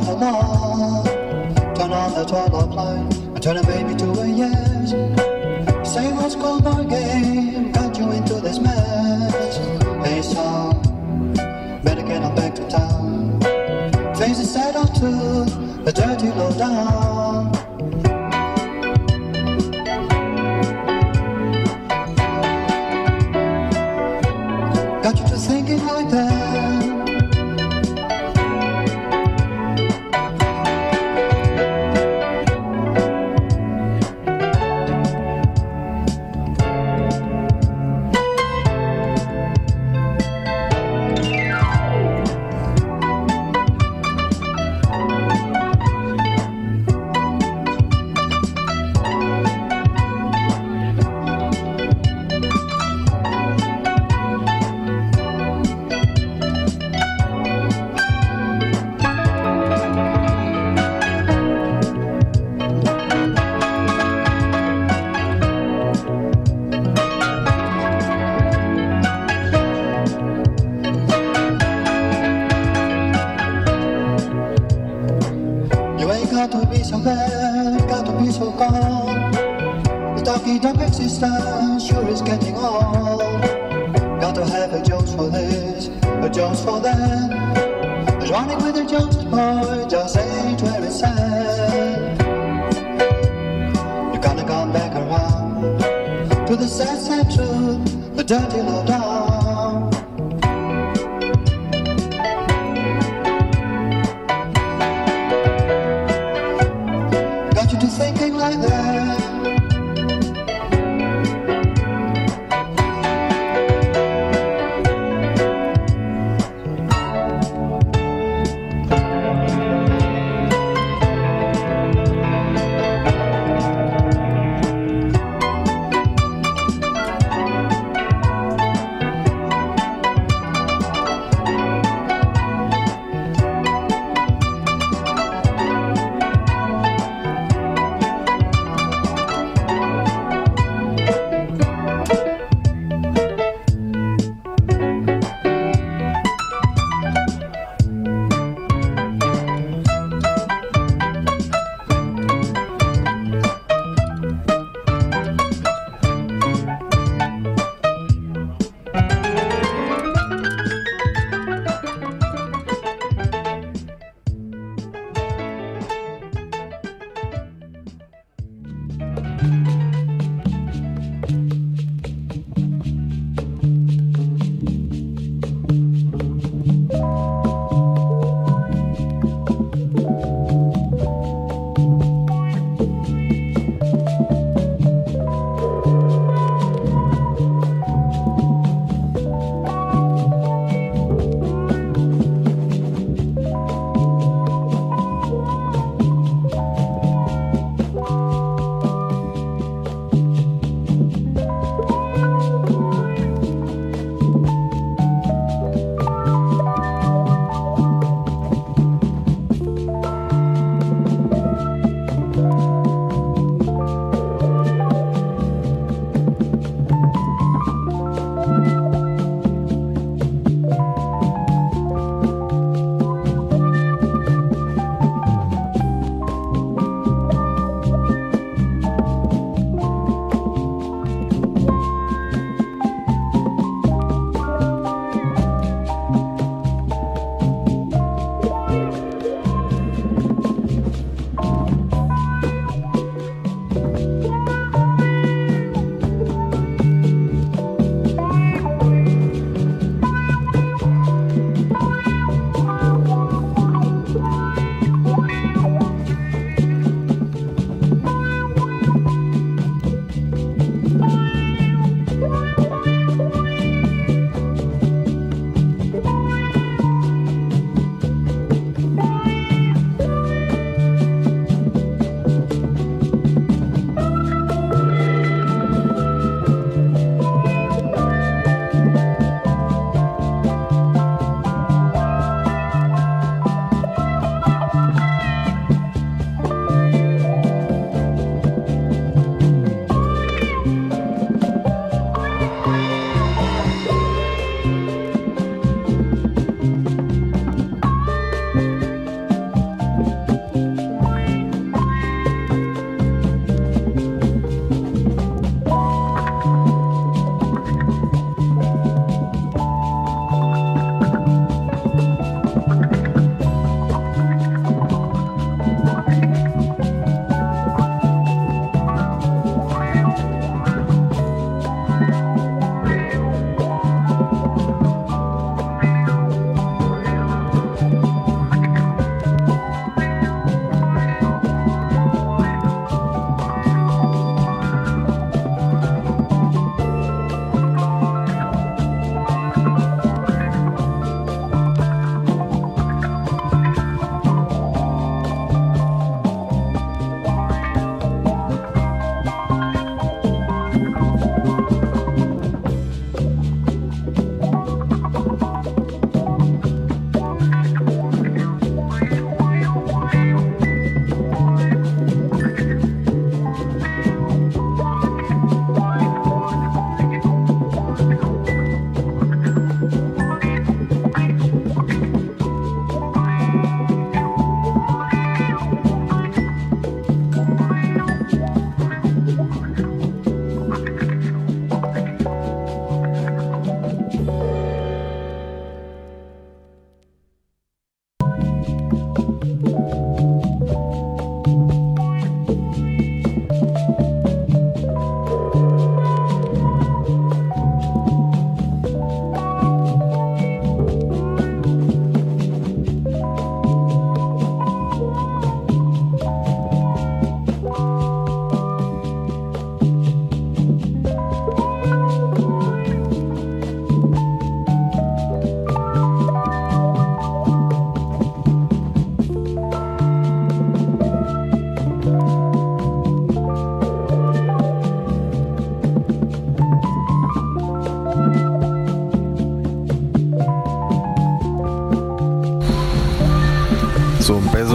The. Turn on the twilight light and turn a baby to a yes. Say what's called schoolboy game got you into this mess. Hey, son, better get on back to town. Face the sad old truth, the dirty low down.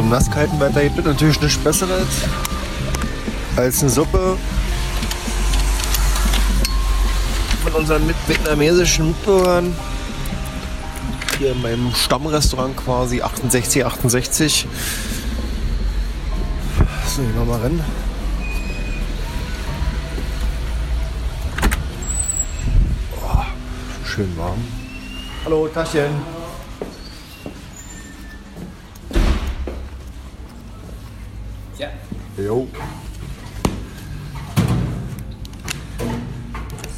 Einem nasskalten Wetter gibt es natürlich nichts Besseres als eine Suppe von unseren vietnamesischen Mitbürgern. Hier in meinem Stammrestaurant quasi 68, 68. So, gehen wir mal rein. Oh, schön warm. Hallo, Taschen. Ja. Jo.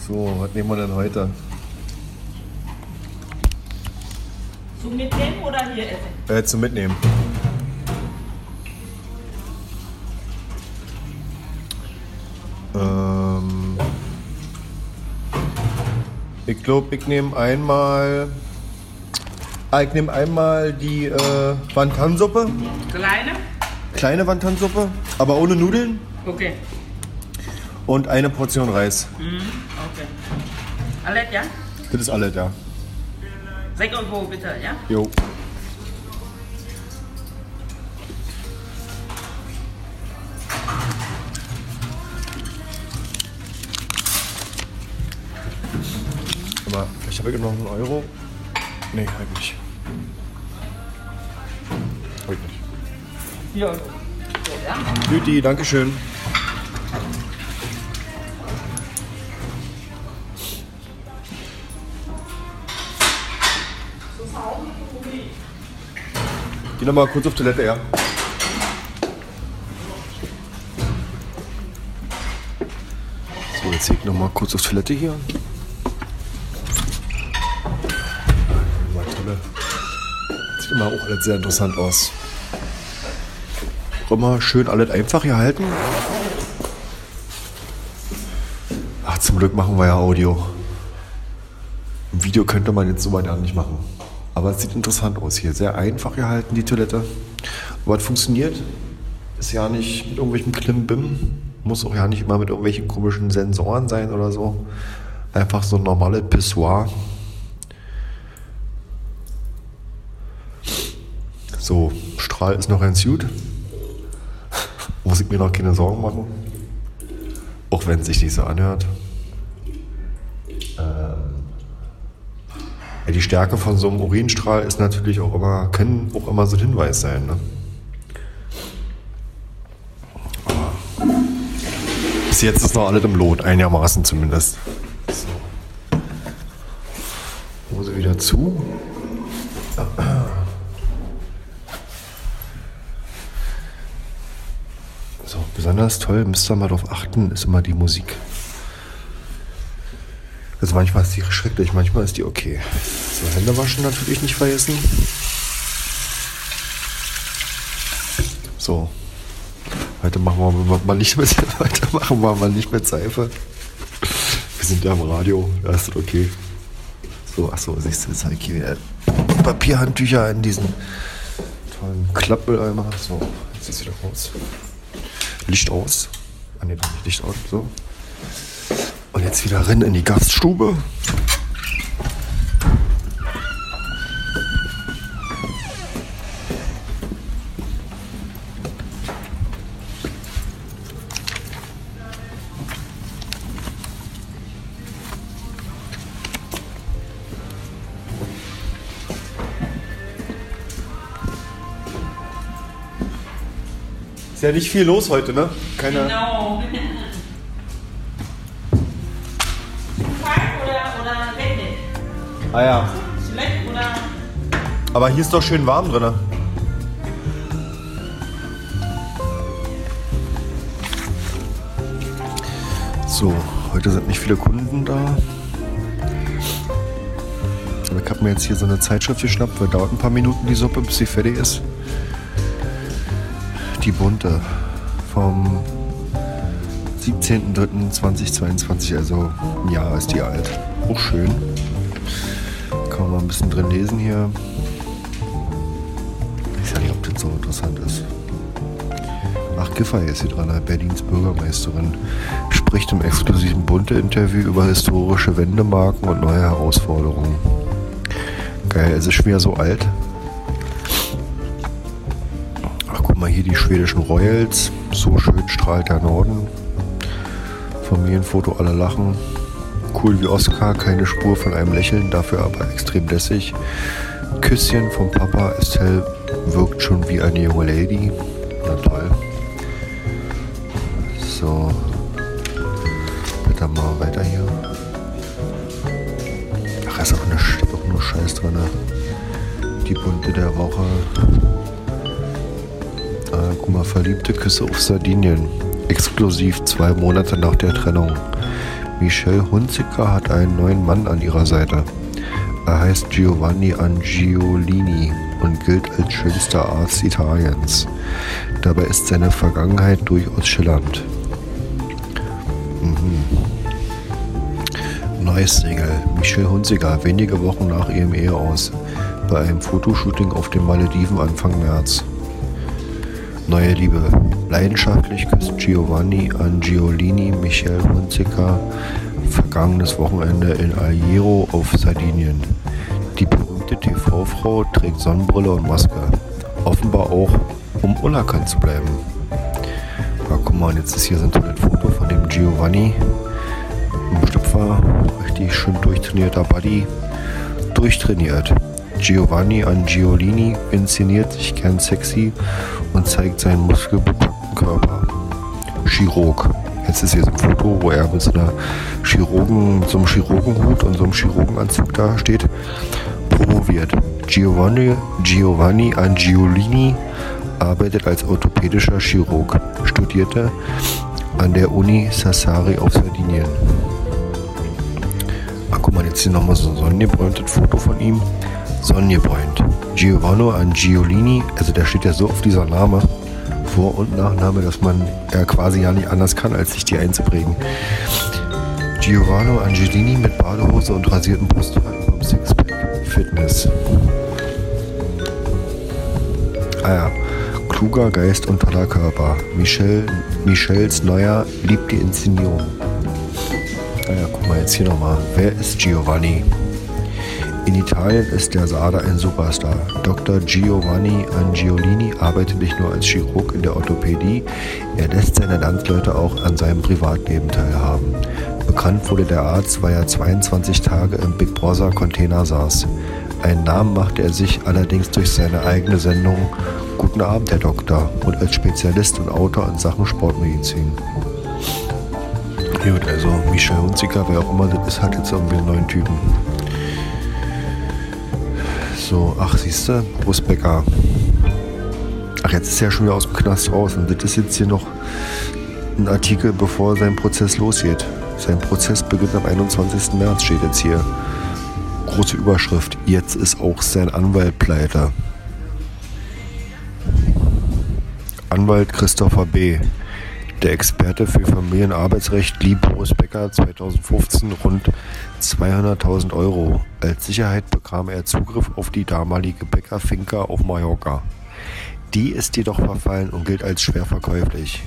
So, was nehmen wir denn heute? Zum Mitnehmen oder hier essen? Äh, zum Mitnehmen. Ähm, ich glaube, ich nehme einmal. Ah, ich nehme einmal die äh, Wantansuppe. Kleine? Kleine Wantansuppe, aber ohne Nudeln. Okay. Und eine Portion Reis. Mhm. Alles, ja? Das ist alles, ja. 6 Euro bitte, ja? Jo. Aber ich habe noch einen Euro. Nee, eigentlich. Hab ich nicht. 4 Euro. So, ja? Juti, Dankeschön. Geh noch mal kurz auf Toilette, ja. So, jetzt ich noch mal kurz auf Toilette hier. Mal. Sieht immer auch alles sehr interessant aus. Auch immer schön alles einfach gehalten. Ach, zum Glück machen wir ja Audio. Video könnte man jetzt so weit nicht machen. Aber es sieht interessant aus hier. Sehr einfach gehalten, die Toilette. Aber es funktioniert. Ist ja nicht mit irgendwelchem Klimbim. Muss auch ja nicht immer mit irgendwelchen komischen Sensoren sein oder so. Einfach so ein normales Pissoir. So, Strahl ist noch ganz gut. Muss ich mir noch keine Sorgen machen. Auch wenn es sich nicht so anhört. Ja, die Stärke von so einem Urinstrahl ist natürlich auch immer, können auch immer so ein Hinweis sein. Ne? Bis jetzt ist noch alles im Lot, einigermaßen zumindest. So. Hose wieder zu. So, besonders toll, müsst ihr mal darauf achten, ist immer die Musik. Also manchmal ist die schrecklich, manchmal ist die okay. So, Hände waschen natürlich nicht vergessen. So. Heute machen wir mal nicht mit, heute machen wir mal nicht mit Seife. Wir sind ja im Radio, da ist das okay. So, achso, siehst du, jetzt habe ich hier wieder Papierhandtücher in diesen tollen Klappmülleimer. So, jetzt ist wieder raus. Licht aus. Ah ne, doch nicht Licht aus. So. Und jetzt wieder rein in die Gaststube. Ist ja nicht viel los heute, ne? Keine. Genau. Ah ja. Schlecht oder. Aber hier ist doch schön warm drin. So, heute sind nicht viele Kunden da. Aber ich habe mir jetzt hier so eine Zeitschrift geschnappt, weil dauert ein paar Minuten die Suppe, bis sie fertig ist. Die bunte vom 17.03.2022, also ein Jahr ist die alt. Auch schön. Kann man mal ein bisschen drin lesen hier. Ich weiß nicht, ob das so interessant ist. Ach, Giffey ist hier dran, Berlins Bürgermeisterin. Spricht im exklusiven Bunte-Interview über historische Wendemarken und neue Herausforderungen. Geil, es ist schon wieder so alt. haben wir hier die schwedischen Royals. So schön strahlt der Norden. Familienfoto, alle lachen. Cool wie Oscar, keine Spur von einem Lächeln, dafür aber extrem lässig. Küsschen vom Papa, Estelle wirkt schon wie eine junge Lady. Na toll. So. Bitte mal weiter hier. Ach, ist auch, eine, steht auch nur Scheiß drin. ne? Die bunte der Woche. Ah, guck mal, verliebte Küsse auf Sardinien. Exklusiv zwei Monate nach der Trennung. Michelle Hunziker hat einen neuen Mann an ihrer Seite. Er heißt Giovanni Angiolini und gilt als schönster Arzt Italiens. Dabei ist seine Vergangenheit durchaus schillernd. Mhm. Neues Single. Michelle Hunziker, wenige Wochen nach ihrem Eheaus. Bei einem Fotoshooting auf den Malediven Anfang März. Neue Liebe. Leidenschaftlich küsst Giovanni Angiolini Michelle Hunziker vergangenes Wochenende in Alghero auf Sardinien. Die berühmte TV-Frau trägt Sonnenbrille und Maske. Offenbar auch, um unerkannt zu bleiben. Ja, guck mal, jetzt ist hier so ein tolles Foto von dem Giovanni. Ein Schlüpfer, richtig schön durchtrainierter Buddy. Durchtrainiert. Giovanni Angiolini inszeniert sich gern sexy und zeigt seinen muskelbepackten Körper. Chirurg. Jetzt ist hier so ein Foto, wo er mit so einer Chirurgen, so einem Chirurgenhut und so einem Chirurgenanzug da steht. Promoviert. Giovanni, Giovanni Angiolini arbeitet als orthopädischer Chirurg. Studierte an der Uni Sassari auf Sardinien. Ach, guck mal, jetzt hier nochmal so ein sonnengebräuntes Foto von ihm. Sonnengebräunt. Giovanni Angiolini, also der steht ja so auf dieser Name, Vor- und Nachname, dass man ja quasi ja nicht anders kann, als sich die einzuprägen. Giovanni Angelini mit Badehose und rasierten Brusthaaren vom Sixpack. Fitness. Ah ja. Kluger Geist und toller Körper. Michelle, Michels Neuer liebt die Inszenierung. Ah ja, guck mal jetzt hier nochmal. Wer ist Giovanni? In Italien ist der Sada ein Superstar. Dr. Giovanni Angiolini arbeitet nicht nur als Chirurg in der Orthopädie, er lässt seine Landsleute auch an seinem Privatleben teilhaben. Bekannt wurde der Arzt, weil er 22 Tage im Big Brother Container saß. Einen Namen machte er sich allerdings durch seine eigene Sendung Guten Abend, Herr Doktor und als Spezialist und Autor in Sachen Sportmedizin. Gut, also Michel Hunziker, wer auch immer das ist, hat jetzt irgendwie einen neuen Typen. So, ach, siehst du. Ach, jetzt ist er schon wieder aus dem Knast raus. Und das ist jetzt hier noch ein Artikel, bevor sein Prozess losgeht. Sein Prozess beginnt am 21. März, steht jetzt hier. Große Überschrift. Jetzt ist auch sein Anwalt pleite. Anwalt Christopher B. Der Experte für Familienarbeitsrecht lieh Boris Becker 2015 rund 200.000 Euro. Als Sicherheit bekam er Zugriff auf die damalige Becker-Finca auf Mallorca. Die ist jedoch verfallen und gilt als schwer verkäuflich.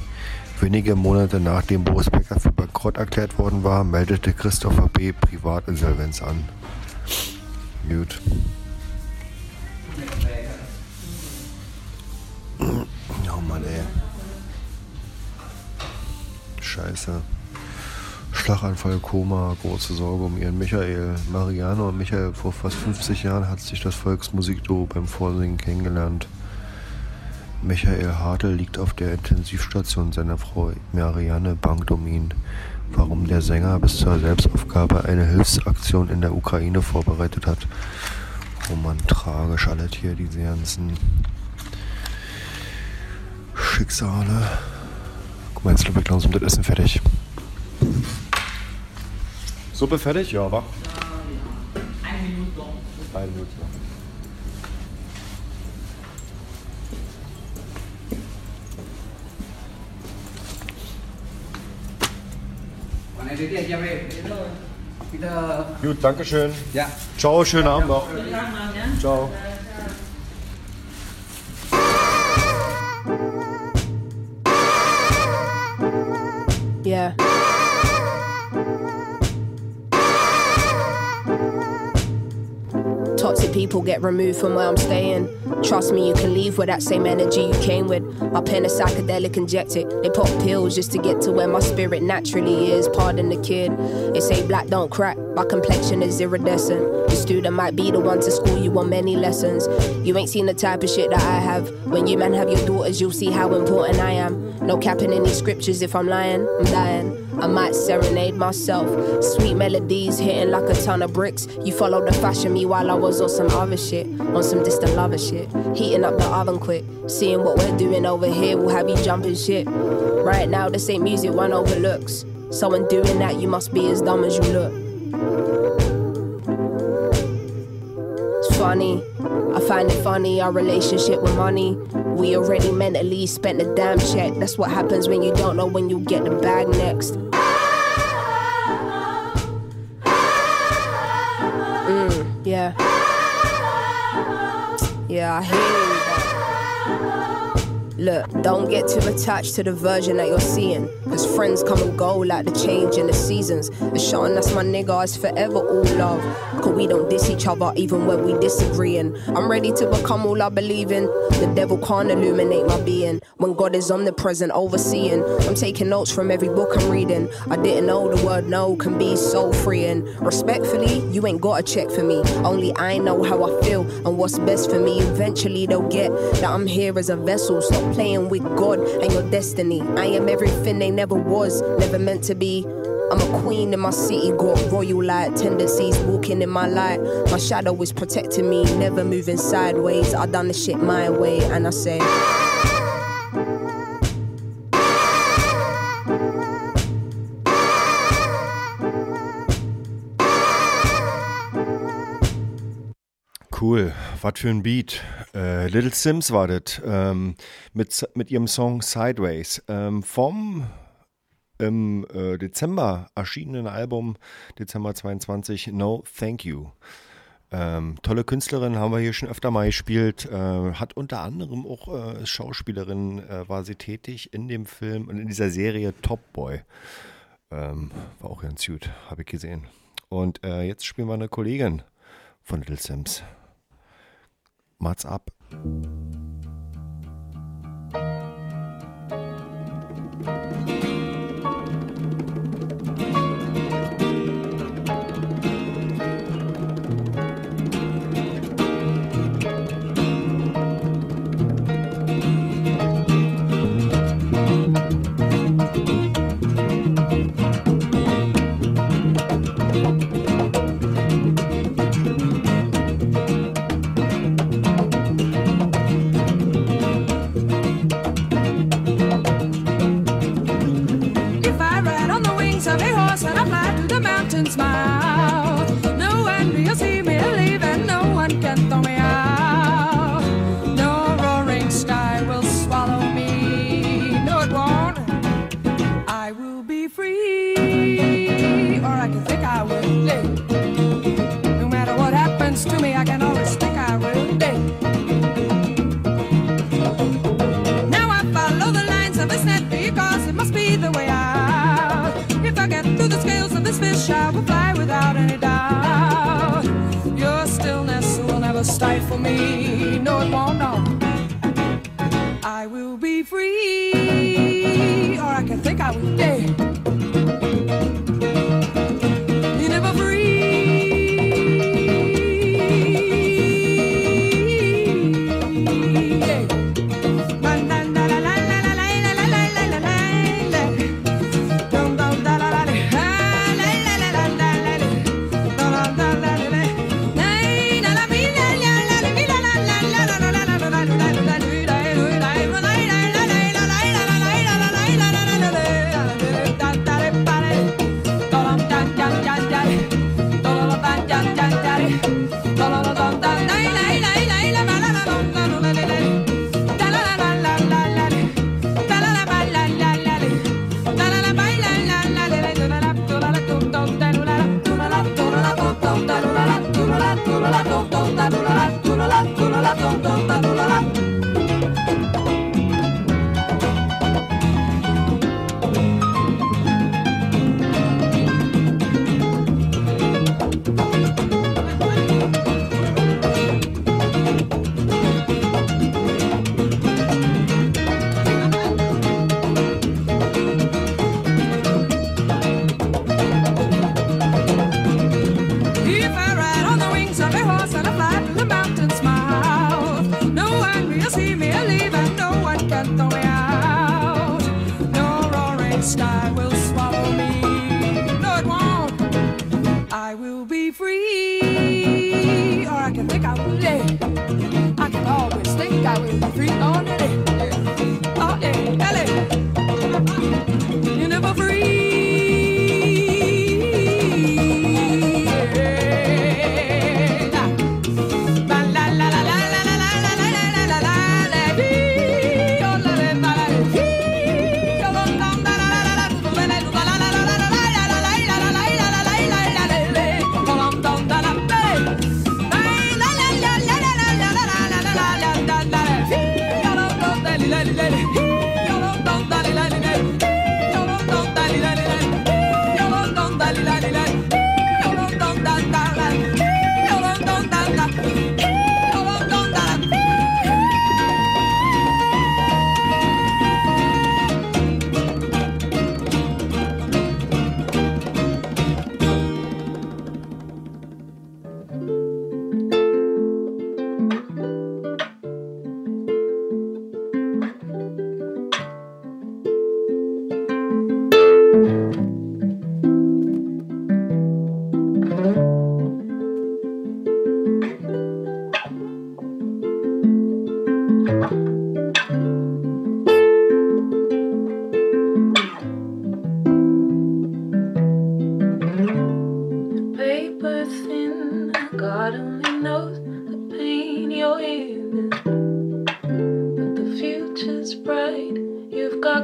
Wenige Monate nachdem Boris Becker für bankrott erklärt worden war, meldete Christopher B. Privatinsolvenz an. Gut. Oh Mann, ey. Scheiße. Schlaganfall, Koma, große Sorge um ihren Michael. Mariano und Michael, vor fast 50 Jahren hat sich das Volksmusikduo beim Vorsingen kennengelernt. Michael Hartl liegt auf der Intensivstation, seine Frau Marianne bangt ihn. Warum der Sänger bis zur Selbstaufgabe eine Hilfsaktion in der Ukraine vorbereitet hat. Oh man, tragisch alles hier, diese ganzen Schicksale. Jetzt glaube ich langsam das Essen fertig. Suppe fertig? Ja, wa? Eine Minute noch. Eine Minute noch. Gut, danke schön. Ja. Ciao, schönen Abend noch. Ciao. People get removed from where I'm staying. Trust me, you can leave with that same energy you came with. My pen is psychedelic injected. They pop pills just to get to where my spirit naturally is. Pardon the kid. They say black don't crack. My complexion is iridescent. The student might be the one to school you on many lessons. You ain't seen the type of shit that I have. When you men have your daughters, you'll see how important I am. No capping any scriptures if I'm lying, I'm dying. I might serenade myself. Sweet melodies hitting like a ton of bricks. You followed the fashion me while I was on some other shit. On some distant lover shit. Heating up the oven quick. Seeing what we're doing over here will have you jumping shit. Right now, this ain't music one overlooks. So in doing that, you must be as dumb as you look. It's funny. I find it funny, our relationship with money. We already mentally spent the damn check. That's what happens when you don't know when you get the bag next. Mm, yeah. Yeah, I hear you. Look, don't get too attached to the version that you're seeing. Cause friends come and go like the change in the seasons. The Sean, that's my nigga, it's forever all love. Cause we don't diss each other even when we disagreeing. I'm ready to become all I believe in. The devil can't illuminate my being. When God is omnipresent, overseeing. I'm taking notes from every book I'm reading. I didn't know the word no can be so freeing. Respectfully, you ain't got a check for me. Only I know how I feel and what's best for me. Eventually, they'll get that I'm here as a vessel. Stop playing with God and your destiny. I am everything they never was, never meant to be. I'm a queen in my city, got royal like tendencies, walking in my light. My shadow is protecting me, never moving sideways. I done the shit my way, and I say. Cool, was für ein Beat. Äh, Little Sims war das ähm, mit, mit ihrem Song Sideways ähm, vom im äh, Dezember erschienenen Album, Dezember 22, No Thank You. Ähm, tolle Künstlerin, haben wir hier schon öfter mal gespielt. Äh, hat unter anderem auch äh, Schauspielerin, äh, war sie tätig in dem Film und in dieser Serie Top Boy. Ähm, war auch ganz gut, habe ich gesehen. Und äh, jetzt spielen wir eine Kollegin von Little Sims. Mats ab.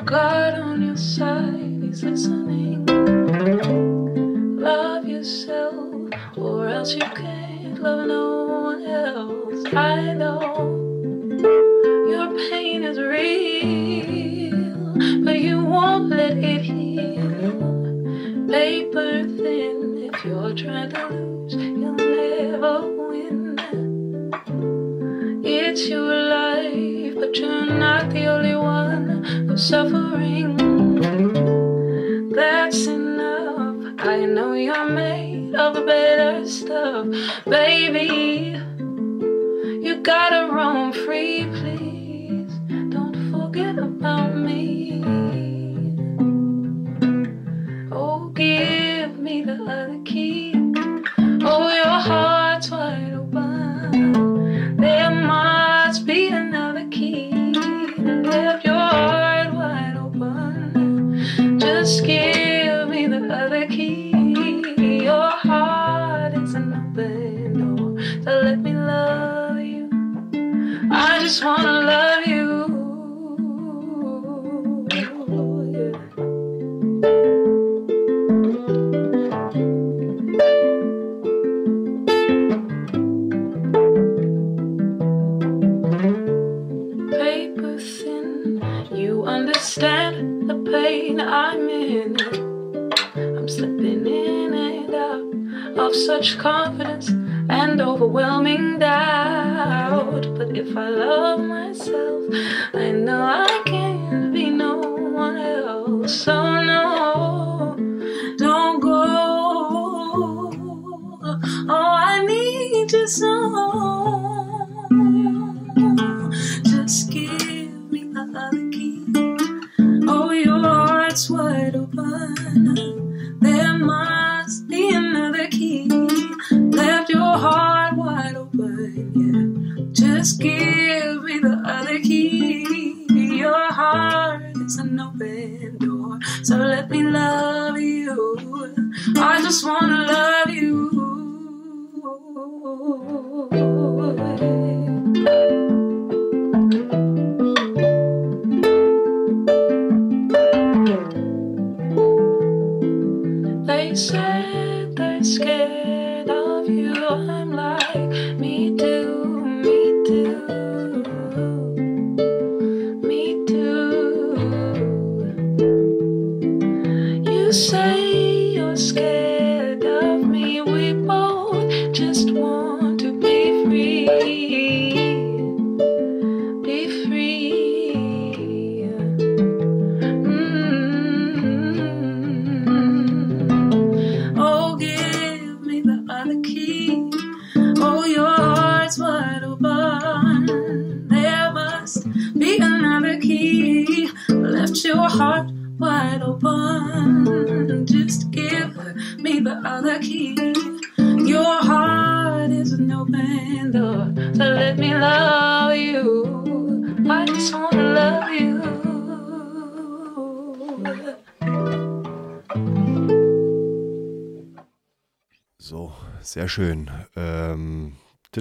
God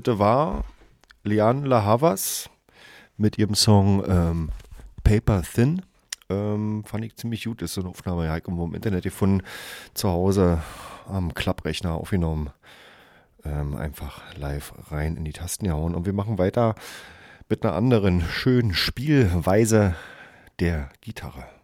Ditte war Liane La Havas mit ihrem Song ähm, Paper Thin. Ähm, fand ich ziemlich gut. Ist so eine Aufnahme, ja, ich im Internet gefunden. Zu Hause am Klapprechner aufgenommen. Ähm, einfach live rein in die Tasten gehauen. Und wir machen weiter mit einer anderen schönen Spielweise der Gitarre.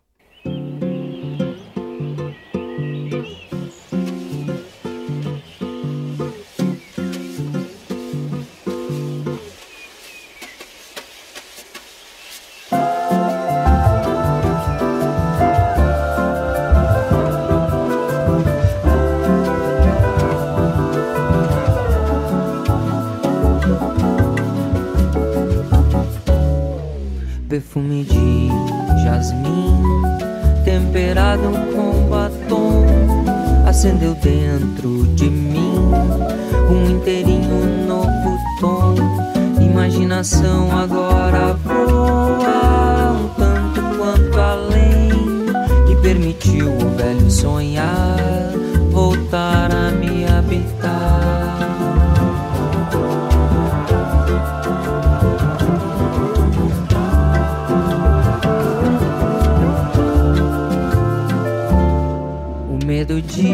Perfume de jasmim, temperado com batom, acendeu dentro de mim um inteirinho novo tom. Imaginação agora voa um tanto quanto além e permitiu o velho sonhar de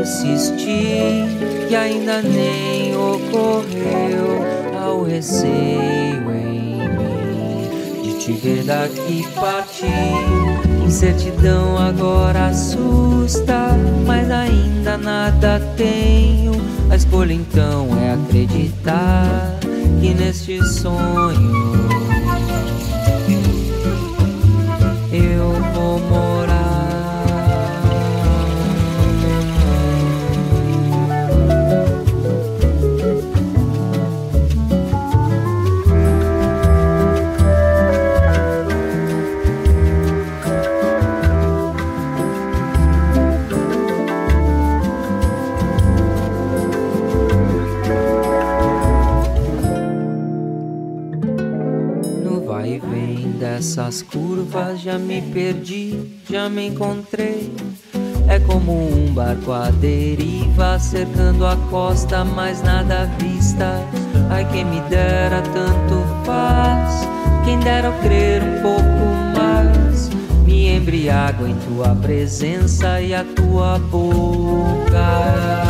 insistir que ainda nem ocorreu ao receio em mim de te ver daqui partir. Incertidão agora assusta, mas ainda nada tenho. A escolha então é acreditar que neste sonho dessas curvas já me perdi, já me encontrei. É como um barco à deriva, cercando a costa, mas nada à vista. Ai, quem me dera tanto faz, quem dera eu crer um pouco mais. Me embriago em tua presença e a tua boca.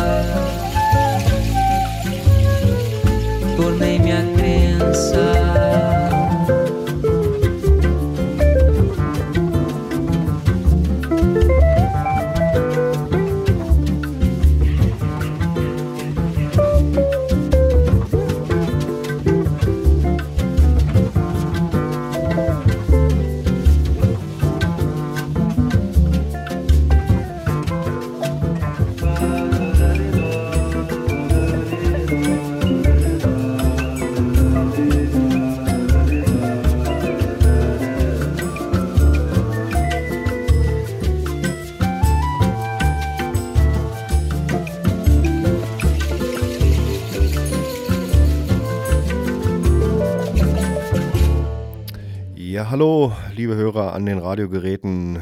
Radiogeräten.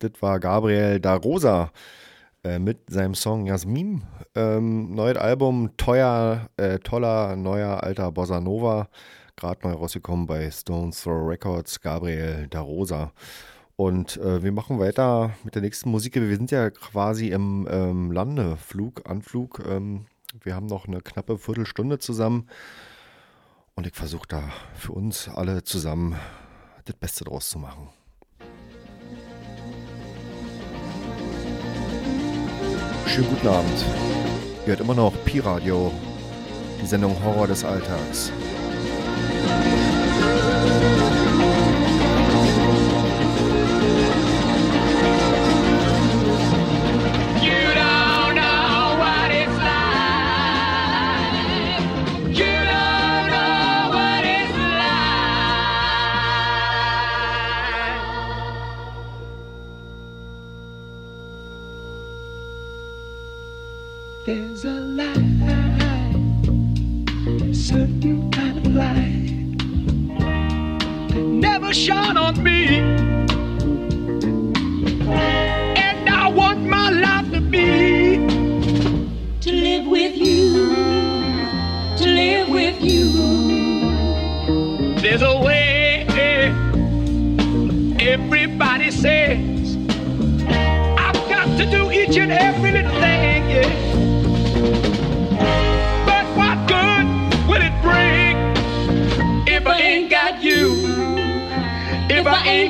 Das war Gabriel da Rosa äh, mit seinem Song Jasmin. Ähm, neues Album, teuer, äh, toller, neuer, alter Bossa Nova. Gerade neu rausgekommen bei Stones Throw Records, Gabriel da Rosa. Und äh, wir machen weiter mit der nächsten Musik. Wir sind ja quasi im ähm, Landeflug, Anflug. Ähm, wir haben noch eine knappe Viertelstunde zusammen. Und ich versuche da für uns alle zusammen das Beste draus zu machen. Schönen guten Abend. Ihr hört immer noch Pi-Radio, die Sendung Horror des Alltags.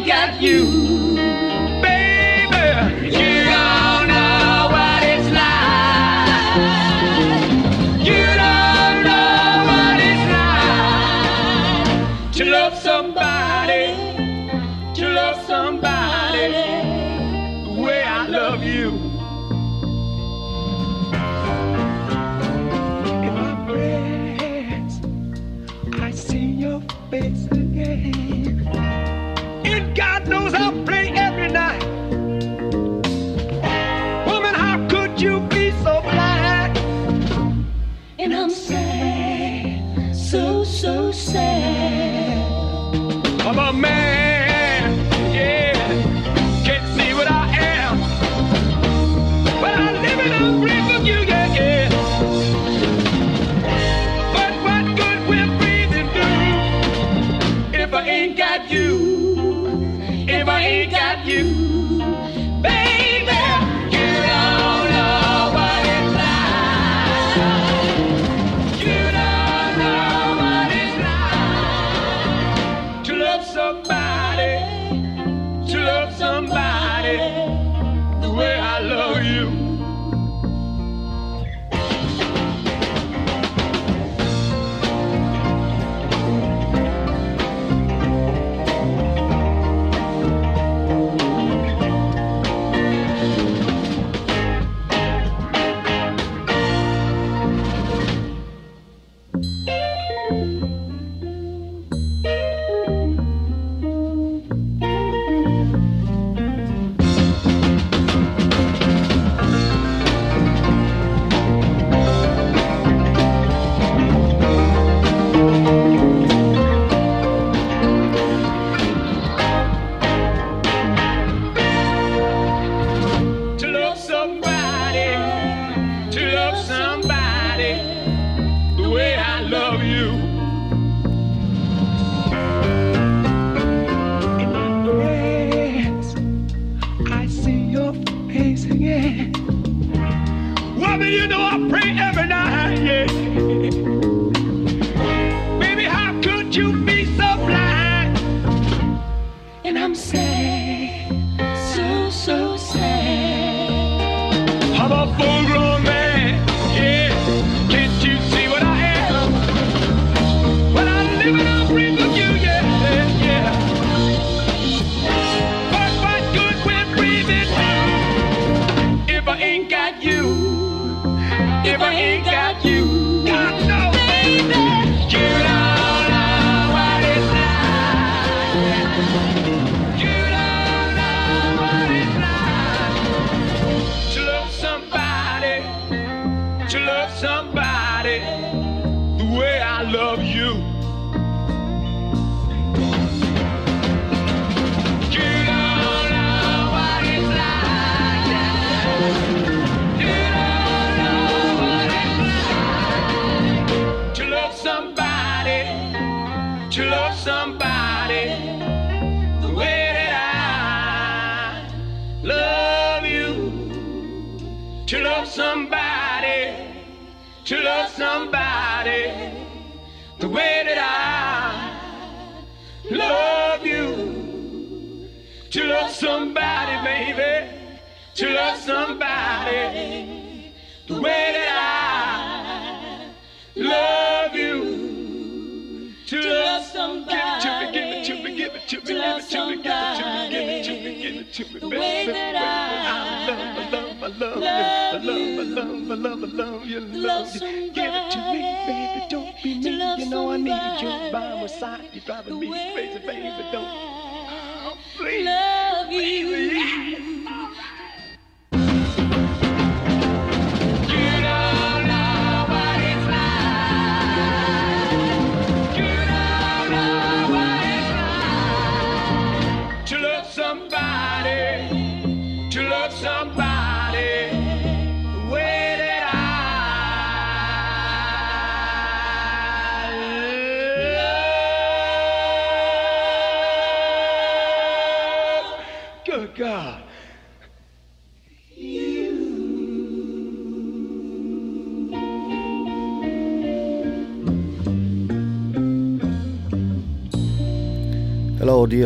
Got you,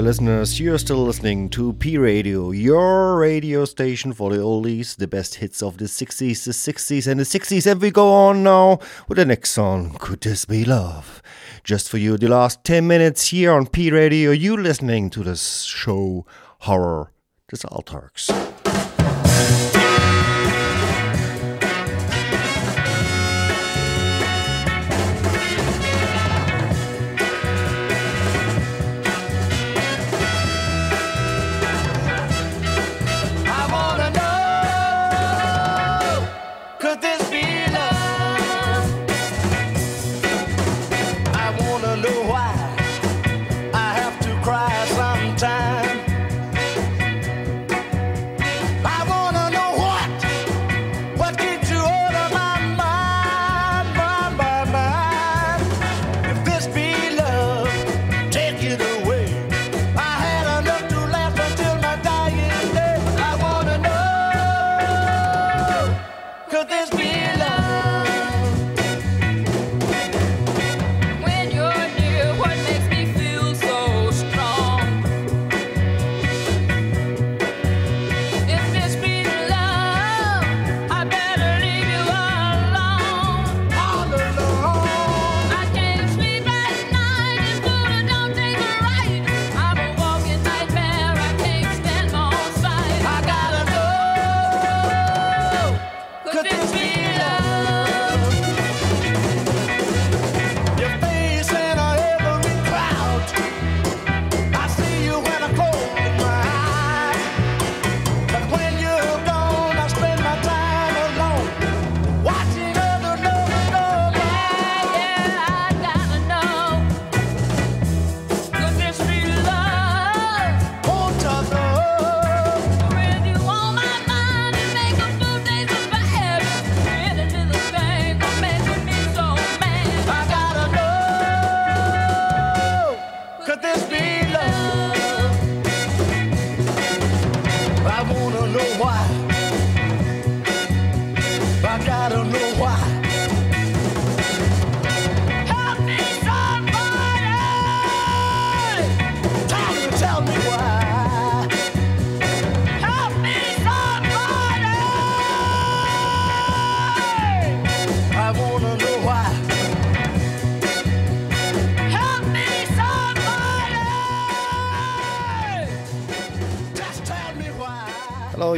dear listeners, you're still listening to P Radio, your radio station for the oldies, the best hits of the 60s, the 60s, and the 60s. And we go on now with the next song, Could This Be Love? Just for you, the last 10 minutes here on P Radio, you listening to this show, Horror, the Saltarks.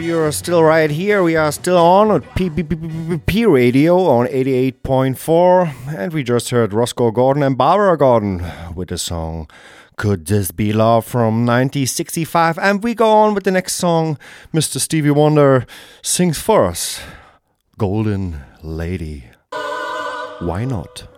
you're still right here. We are still on at P, P, P, P Radio on 88.4, and we just heard Roscoe Gordon and Barbara Gordon with the song Could This Be Love from 1965. And we go on with the next song Mr. Stevie Wonder sings for us Golden Lady. Why not?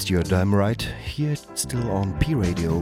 It's your damn right here, still on P Radio.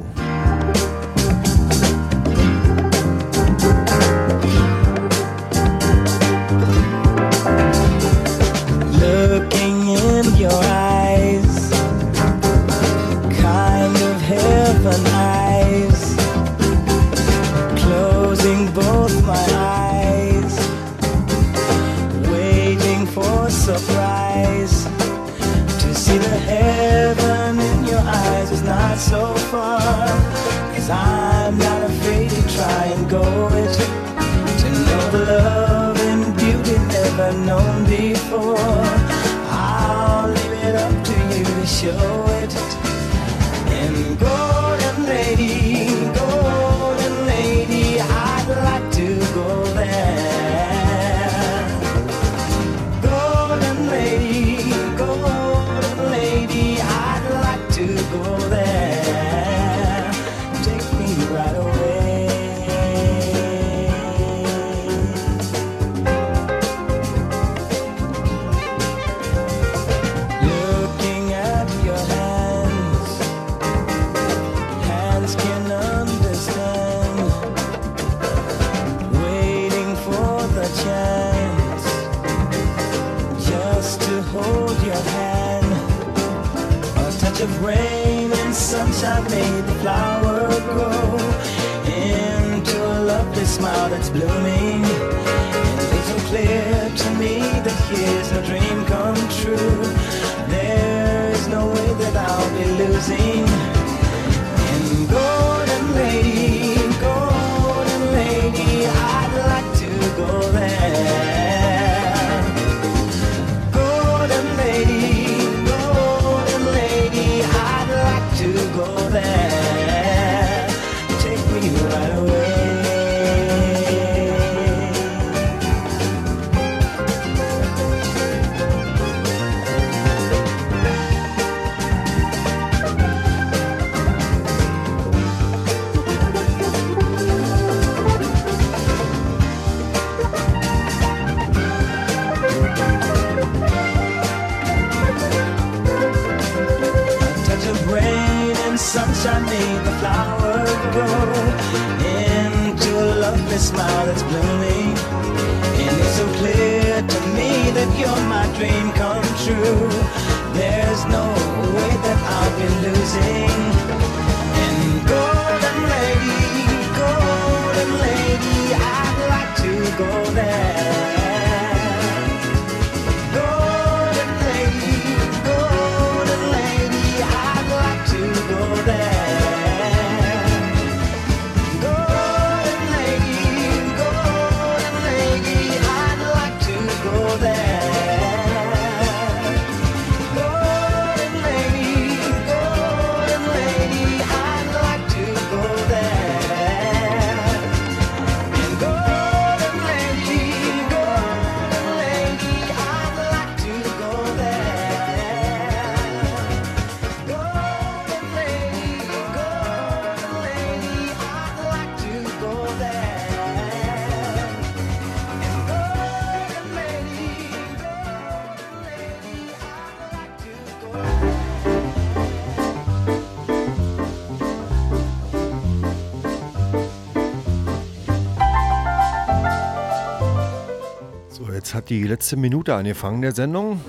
die letzte Minute angefangen der Sendung.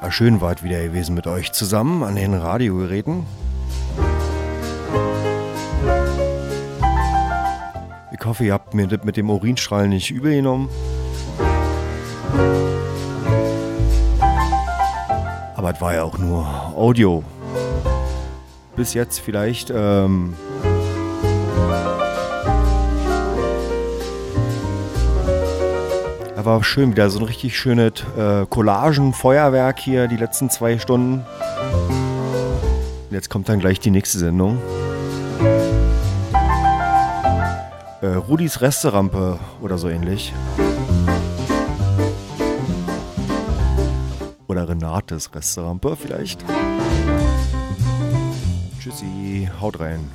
Ah, schön war es wieder gewesen mit euch zusammen an den Radiogeräten. Ich hoffe, ihr habt mir das mit dem Urinstrahlen nicht übergenommen. Aber es war ja auch nur Audio. Bis jetzt vielleicht. Ähm war schön wieder. So ein richtig schönes äh, Collagen-Feuerwerk hier die letzten zwei Stunden. Jetzt kommt dann gleich die nächste Sendung. Äh, Rudis Resterampe oder so ähnlich. Oder Renates Resterampe vielleicht. Tschüssi, haut rein.